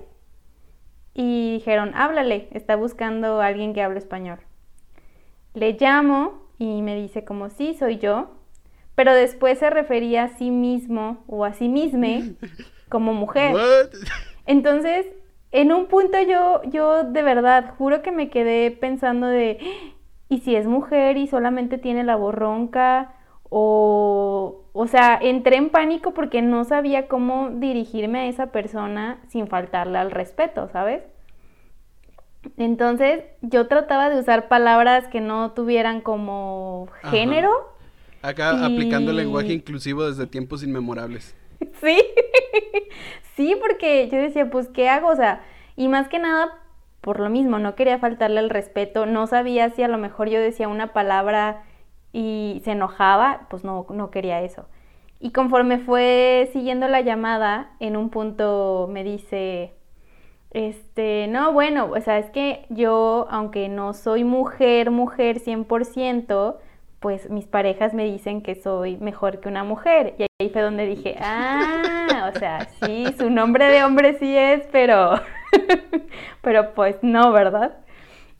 y dijeron, háblale, está buscando a alguien que hable español. Le llamo y me dice como, sí, soy yo pero después se refería a sí mismo o a sí misma como mujer. Entonces, en un punto yo, yo de verdad, juro que me quedé pensando de, ¿y si es mujer y solamente tiene la borronca? O, o sea, entré en pánico porque no sabía cómo dirigirme a esa persona sin faltarle al respeto, ¿sabes? Entonces yo trataba de usar palabras que no tuvieran como género. Acá aplicando el lenguaje inclusivo desde tiempos inmemorables. Sí, sí, porque yo decía, pues, ¿qué hago? O sea, y más que nada, por lo mismo, no quería faltarle el respeto, no sabía si a lo mejor yo decía una palabra y se enojaba, pues no, no quería eso. Y conforme fue siguiendo la llamada, en un punto me dice, este, no, bueno, o sea, es que yo, aunque no soy mujer, mujer 100%, pues mis parejas me dicen que soy mejor que una mujer. Y ahí fue donde dije, ah, o sea, sí, su nombre de hombre sí es, pero, pero pues no, ¿verdad?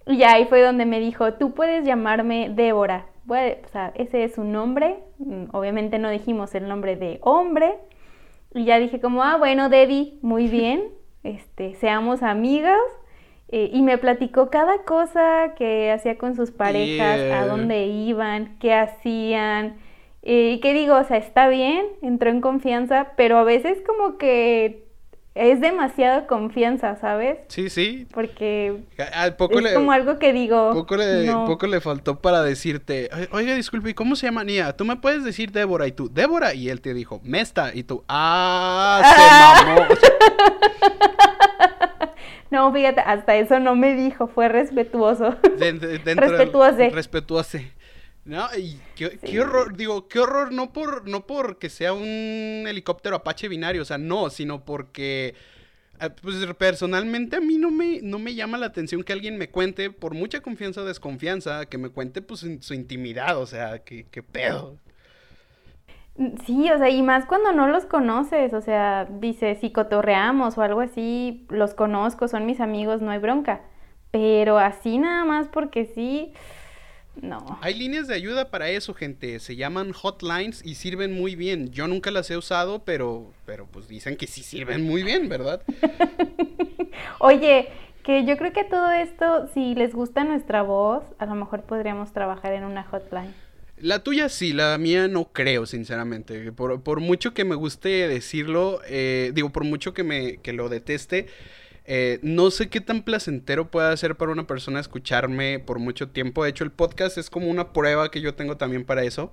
Y ahí fue donde me dijo, tú puedes llamarme Débora. Bueno, o sea, ese es su nombre. Mm, obviamente no dijimos el nombre de hombre. Y ya dije como, ah, bueno, Debbie, muy bien. Este, seamos amigas. Eh, y me platicó cada cosa que hacía con sus parejas, a dónde iban, qué hacían. Eh, y qué digo, o sea, está bien, entró en confianza, pero a veces como que es demasiada confianza, ¿sabes? Sí, sí. Porque poco es como algo que digo. Poco le, poco le faltó para decirte, oiga, disculpe, ¿y cómo se llama Nia? Tú me puedes decir Débora y tú, Débora, y él te dijo, Mesta, y tú, ah, se mamó. No, fíjate, hasta eso no me dijo, fue respetuoso. respetuoso. Respetuoso. No, y qué, horror, digo, qué horror, no por, no porque sea un helicóptero Apache binario, o sea, no, sino porque, eh, pues personalmente a mí no me, no me llama la atención que alguien me cuente, por mucha confianza o desconfianza, que me cuente pues su intimidad, o sea, qué, qué pedo. Sí, o sea, y más cuando no los conoces, o sea, dice, si cotorreamos o algo así, los conozco, son mis amigos, no hay bronca. Pero así nada más porque sí, no. Hay líneas de ayuda para eso, gente. Se llaman hotlines y sirven muy bien. Yo nunca las he usado, pero, pero pues dicen que sí sirven muy bien, ¿verdad? Oye, que yo creo que todo esto, si les gusta nuestra voz, a lo mejor podríamos trabajar en una hotline. La tuya sí, la mía no creo, sinceramente. Por, mucho que me guste decirlo, eh, digo, por mucho que, me, que lo deteste, eh, no sé qué tan placentero puede ser para una persona escucharme por mucho tiempo. De hecho, el podcast es como una prueba que yo tengo también para eso.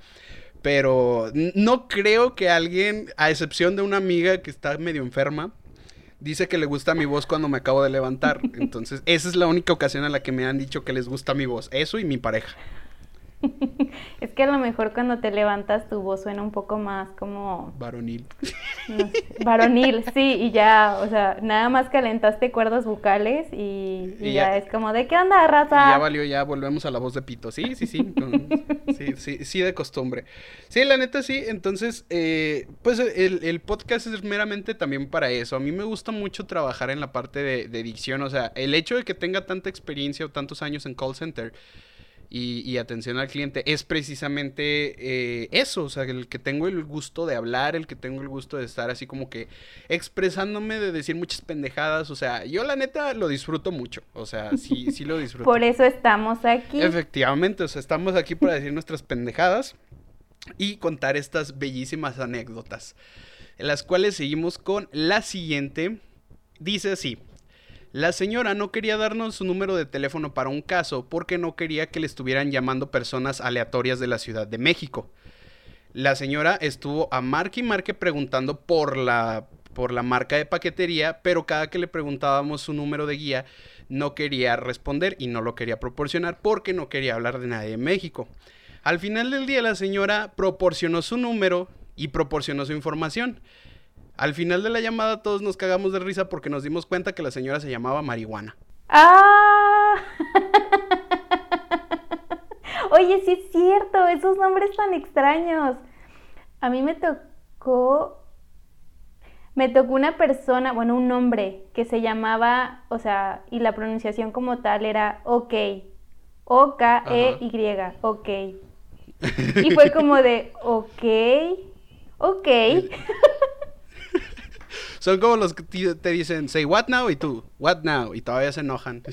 Pero no creo que alguien, a excepción de una amiga que está medio enferma, dice que le gusta mi voz cuando me acabo de levantar. Entonces, esa es la única ocasión en la que me han dicho que les gusta mi voz. Eso y mi pareja. es que a lo mejor cuando te levantas tu voz suena un poco más como... Varonil. varonil, sí, y ya, o sea, nada más calentaste cuerdas vocales y, ya, es como, ¿de qué onda, raza? ya valió, ya volvemos a la voz de pito. Sí, sí, sí. sí, sí, sí, de costumbre. Sí, la neta sí. Entonces, eh, pues el, el, podcast es meramente también para eso. A mí me gusta mucho trabajar en la parte de, de dicción. O sea, el hecho de que tenga tanta experiencia o tantos años en call center y, atención al cliente es precisamente eh, eso, o sea, el que tengo el gusto de hablar, el que tengo el gusto de estar así como que expresándome, de decir muchas pendejadas, o sea, yo la neta lo disfruto mucho, o sea, sí, sí lo disfruto. Por eso estamos aquí. Efectivamente, o sea, estamos aquí para decir nuestras pendejadas y contar estas bellísimas anécdotas, en las cuales seguimos con la siguiente. Dice así, la señora no quería darnos su número de teléfono para un caso porque no quería que le estuvieran llamando personas aleatorias de la Ciudad de México. La señora estuvo a marque y marque preguntando por la, por la marca de paquetería, pero cada que le preguntábamos su número de guía no quería responder y no lo quería proporcionar porque no quería hablar de nadie de México. Al final del día la señora proporcionó su número y proporcionó su información. Al final de la llamada todos nos cagamos de risa porque nos dimos cuenta que la señora se llamaba marihuana. ¡Ah! Oye, sí es cierto, esos nombres tan extraños. A mí me tocó me tocó una persona, bueno, un nombre que se llamaba, o sea, y la pronunciación como tal era OK. O-K-E-Y, OK. Y fue como de, ok, ok. Son como los que te dicen, say what now, y tú, what now, y todavía se enojan.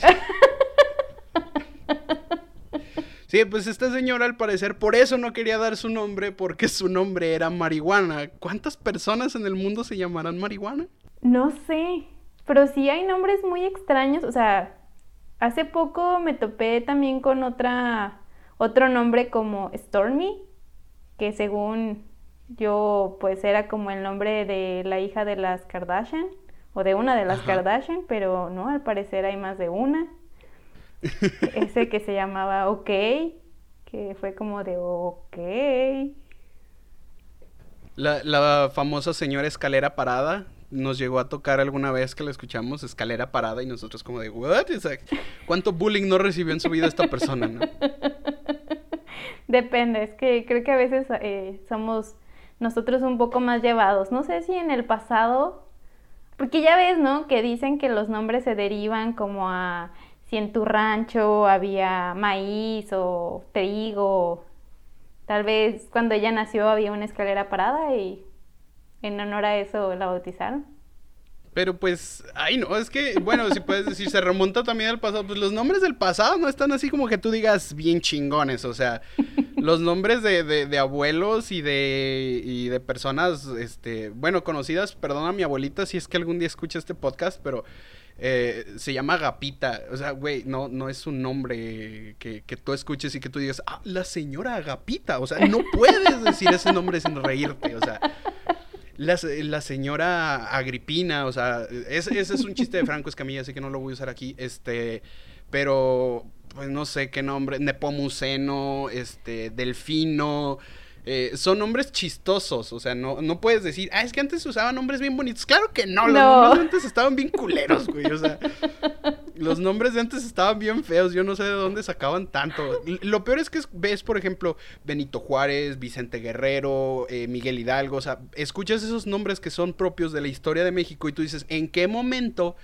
Sí, pues esta señora al parecer por eso no quería dar su nombre, porque su nombre era marihuana. ¿Cuántas personas en el mundo se llamarán marihuana? No sé, pero sí hay nombres muy extraños. O sea, hace poco me topé también con otra, otro nombre como Stormy, que según yo pues era como el nombre de la hija de las Kardashian o de una de las Kardashian, pero no, al parecer hay más de una. Ese que se llamaba OK, que fue como de OK. La, la famosa señora escalera parada nos llegó a tocar alguna vez que la escuchamos escalera parada y nosotros como de what cuánto bullying no recibió en su vida esta persona no depende es que creo que a veces eh, somos nosotros un poco más llevados. No sé si en el pasado, porque ya ves, ¿no? Que dicen que los nombres se derivan como a si en tu rancho había maíz o trigo. Tal vez cuando ella nació había una escalera parada y en honor a eso la bautizaron. Pero pues, ay no, es que, bueno, si puedes decir, se remonta también al pasado, pues los nombres del pasado no están así como que tú digas bien chingones, o sea, los nombres de, de, abuelos y de, y de personas, este, bueno, conocidas, perdona a mi abuelita si es que algún día escucha este podcast, pero eh, se llama Agapita, o sea, güey, no, no es un nombre que, que tú escuches y que tú digas, ah, la señora Agapita, o sea, no puedes decir ese nombre sin reírte, o sea la, señora Agripina, o sea, ese es un chiste de Franco Escamilla, así que no lo voy a usar aquí, este, pero, pues no sé qué nombre, Nepomuceno, este, Delfino, eh, son nombres chistosos, o sea, no, no puedes decir, ah, es que antes se usaban nombres bien bonitos. Claro que no, los nombres de antes estaban bien culeros, güey, o sea, los nombres de antes estaban bien feos, yo no sé de dónde sacaban tanto. Lo peor es que ves, por ejemplo, Benito Juárez, Vicente Guerrero, eh, Miguel Hidalgo, o sea, escuchas esos nombres que son propios de la historia de México y tú dices, ¿en qué momento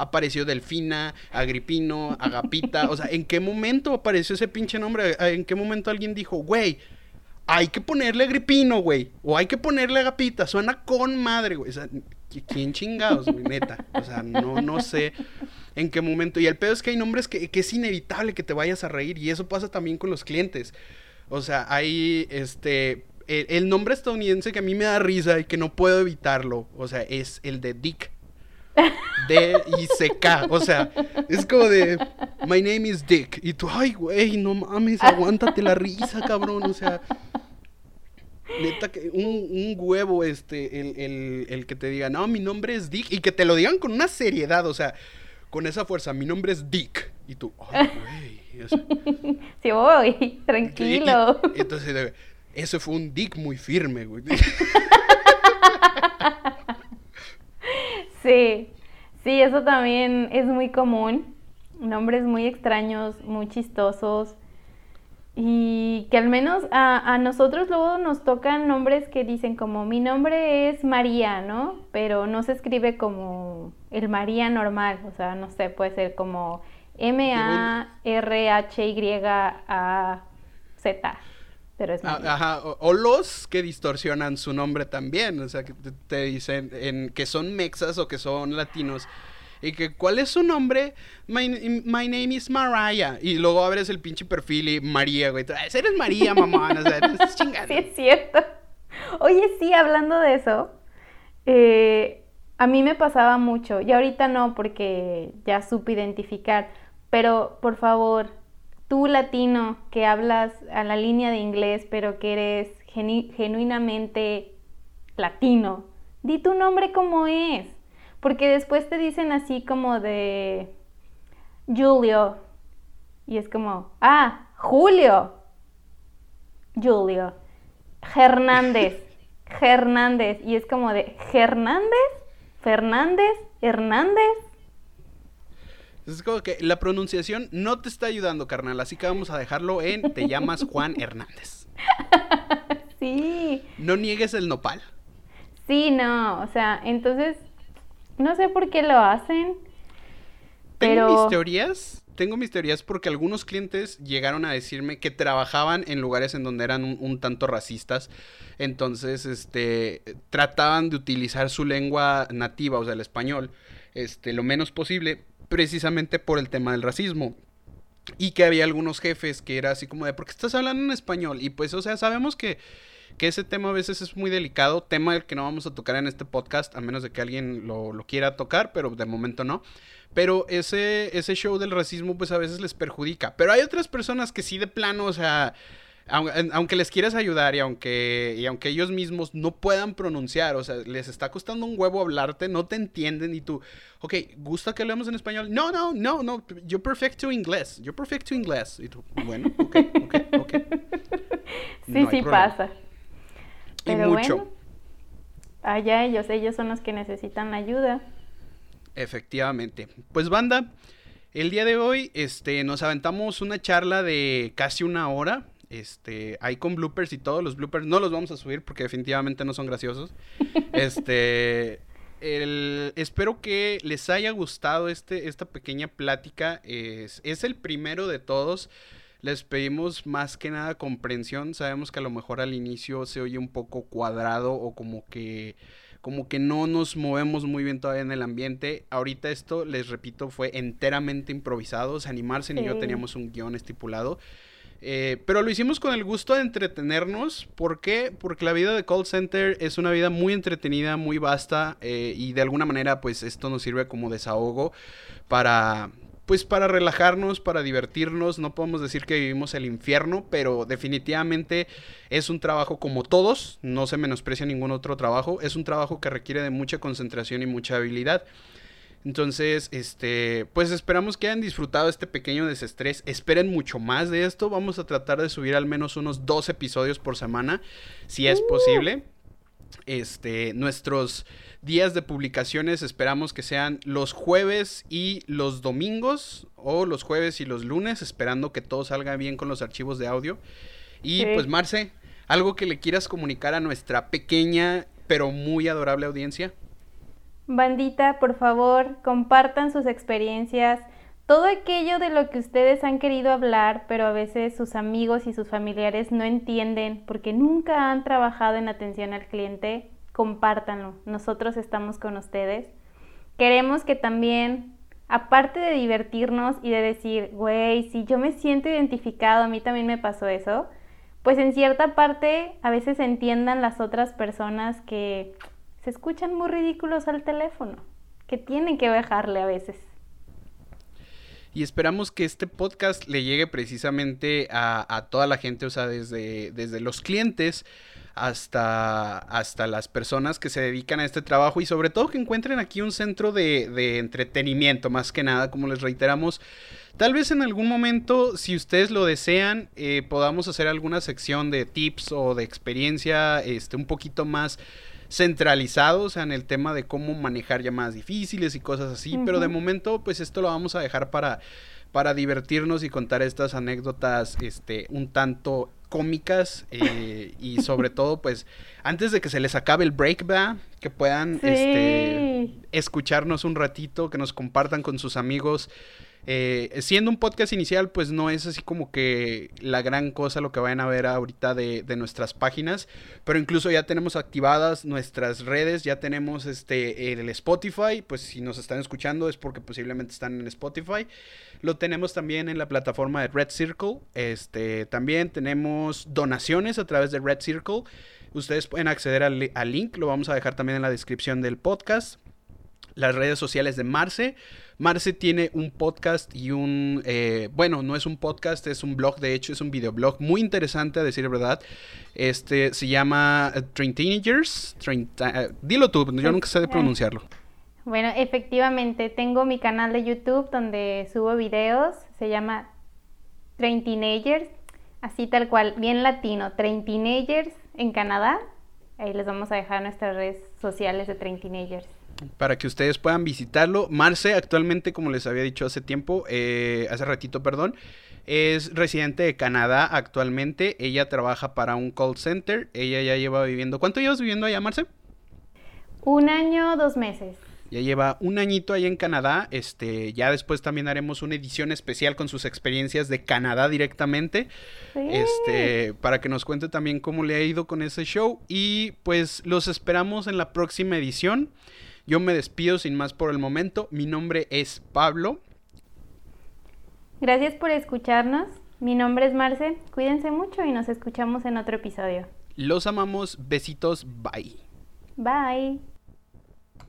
apareció Delfina, Agripino, Agapita? O sea, ¿en qué momento apareció ese pinche nombre? ¿En qué momento alguien dijo, güey? hay que ponerle gripino, güey. O hay que ponerle agapita. Suena con madre, güey. O sea, ¿quién chingados, güey? Neta. O sea, no, no sé en qué momento. Y el pedo es que hay nombres que, que, es inevitable que te vayas a reír. Y eso pasa también con los clientes. O sea, hay este el, nombre estadounidense que a mí me da risa y que no puedo evitarlo, o sea, es el de Dick. D y C K, o sea, es como de My name is Dick y tú, ay, güey, no mames, aguántate la risa, cabrón, o sea, neta que un, un huevo este el, el, el que te diga, "No, mi nombre es Dick" y que te lo digan con una seriedad, o sea, con esa fuerza, "Mi nombre es Dick" y tú, ay, güey. Sí voy, tranquilo. entonces, ese fue un dick muy firme, güey. Sí, sí, eso también es muy común. Nombres muy extraños, muy chistosos. Y que al menos a, a, nosotros luego nos tocan nombres que dicen como mi nombre es María, ¿no? Pero no se escribe como el María normal, o sea, no sé, puede ser como M-A-R-H-Y-A-Z pero es ah, Ajá, o, los que distorsionan su nombre también, o sea, que te, dicen en, que son mexas o que son latinos. Y que, ¿cuál es su nombre? My, name is Mariah. Y luego abres el pinche perfil y María, güey. Eres María, mamá. o sea. Sí, es cierto. Oye, sí, hablando de eso, eh, a mí me pasaba mucho. Y ahorita no, porque ya supe identificar. Pero, por favor, tú latino que hablas a la línea de inglés, pero que eres genuinamente latino, di tu nombre como es, porque después te dicen así como de Julio, y es como, ah, Julio, Julio, Hernández, Hernández, y es como de Hernández, Fernández, Hernández, es como que la pronunciación no te está ayudando, carnal. Así que vamos a dejarlo en te llamas Juan Hernández. Sí. No niegues el nopal. Sí, no. O sea, entonces, no sé por qué lo hacen. Tengo mis teorías. Tengo mis teorías porque algunos clientes llegaron a decirme que trabajaban en lugares en donde eran un, un tanto racistas. Entonces, este, trataban de utilizar su lengua nativa, o sea, el español, este, lo menos posible precisamente por el tema del racismo. Y que había algunos jefes que era así como de, ¿por qué estás hablando en español? Y pues, o sea, sabemos que, que ese tema a veces es muy delicado, tema que no vamos a tocar en este podcast, a menos de que alguien lo, lo quiera tocar, pero de momento no. Pero ese, ese show del racismo, pues a veces les perjudica. Pero hay otras personas que sí de plano, o sea, aunque les quieras ayudar y aunque, y aunque ellos mismos no puedan pronunciar, o sea, les está costando un huevo hablarte, no te entienden y tú, ok, ¿gusta que hablemos en español? No, no, no, no, yo perfecto inglés, yo perfecto inglés. Y tú, bueno, ok, ok, ok. sí, sí pasa. y mucho. Bueno, allá ellos, ellos son los que necesitan ayuda. Efectivamente. Pues banda, el día de hoy este, nos aventamos una charla de casi una hora. Este, hay con bloopers y todos los bloopers no los vamos a subir porque definitivamente no son graciosos. Este, espero que les haya gustado este, esta pequeña plática. Es, es el primero de todos. Les pedimos más que nada comprensión. Sabemos que a lo mejor al inicio se oye un poco cuadrado o como que como que no nos movemos muy bien todavía en el ambiente. Ahorita esto, les repito, fue enteramente improvisado. Animarse ni yo teníamos un guion estipulado. Eh, pero lo hicimos con el gusto de entretenernos. ¿Por qué? Porque la vida de call center es una vida muy entretenida, muy vasta eh, y de alguna manera pues esto nos sirve como desahogo para pues para relajarnos, para divertirnos. No podemos decir que vivimos el infierno, pero definitivamente es un trabajo como todos, no se menosprecia ningún otro trabajo, es un trabajo que requiere de mucha concentración y mucha habilidad. Entonces, este, pues esperamos que hayan disfrutado este pequeño desestrés. Esperen mucho más de esto. Vamos a tratar de subir al menos unos dos episodios por semana, si es posible. Este, nuestros días de publicaciones esperamos que sean los jueves y los domingos o los jueves y los lunes, esperando que todo salga bien con los archivos de audio. Y pues Marce, algo que le quieras comunicar a nuestra pequeña pero muy adorable audiencia. Bandita, por favor, compartan sus experiencias, todo aquello de lo que ustedes han querido hablar, pero a veces sus amigos y sus familiares no entienden porque nunca han trabajado en atención al cliente, compártanlo. Nosotros estamos con ustedes. Queremos que también, aparte de divertirnos y de decir, güey, si yo me siento identificado, a mí también me pasó eso, pues en cierta parte a veces entiendan las otras personas que se escuchan muy ridículos al teléfono, que tienen que bajarle a veces. Y esperamos que este podcast le llegue precisamente a, toda la gente, o sea, desde, desde los clientes hasta, hasta las personas que se dedican a este trabajo y sobre todo que encuentren aquí un centro de, entretenimiento, más que nada, como les reiteramos. Tal vez en algún momento, si ustedes lo desean, eh, podamos hacer alguna sección de tips o de experiencia este, un poquito más centralizados en el tema de cómo manejar llamadas difíciles y cosas así, pero de momento pues esto lo vamos a dejar para para divertirnos y contar estas anécdotas este un tanto cómicas eh, y sobre todo pues antes de que se les acabe el break, ¿verdad? Que puedan este, escucharnos un ratito, que nos compartan con sus amigos eh, siendo un podcast inicial, pues no es así como que la gran cosa lo que vayan a ver ahorita de, nuestras páginas, pero incluso ya tenemos activadas nuestras redes, ya tenemos este el Spotify, pues si nos están escuchando es porque posiblemente están en Spotify. Lo tenemos también en la plataforma de Red Circle. Este, también tenemos donaciones a través de Red Circle. Ustedes pueden acceder al, al link, lo vamos a dejar también en la descripción del podcast. Las redes sociales de Marce. Marce tiene un podcast y un, eh, bueno, no es un podcast, es un blog, de hecho es un videoblog muy interesante a decir verdad. Este se llama uh, Train Teenagers. Uh, dilo tú, yo nunca sé de pronunciarlo. Bueno, efectivamente, tengo mi canal de YouTube donde subo videos, se llama Train Teenagers, así tal cual, bien latino, Train Teenagers en Canadá. Ahí les vamos a dejar nuestras redes sociales de Train Teenagers para que ustedes puedan visitarlo. Marce actualmente, como les había dicho hace tiempo, eh, hace ratito, perdón, es residente de Canadá actualmente. Ella trabaja para un call center. Ella ya lleva viviendo. ¿Cuánto llevas viviendo allá, Marce? Un año, dos meses. Ya lleva un añito ahí en Canadá. Este, ya después también haremos una edición especial con sus experiencias de Canadá directamente. Este, para que nos cuente también cómo le ha ido con ese show. Y pues los esperamos en la próxima edición. Yo me despido sin más por el momento. Mi nombre es Pablo. Gracias por escucharnos. Mi nombre es Marce. Cuídense mucho y nos escuchamos en otro episodio. Los amamos. Besitos. Bye. Bye.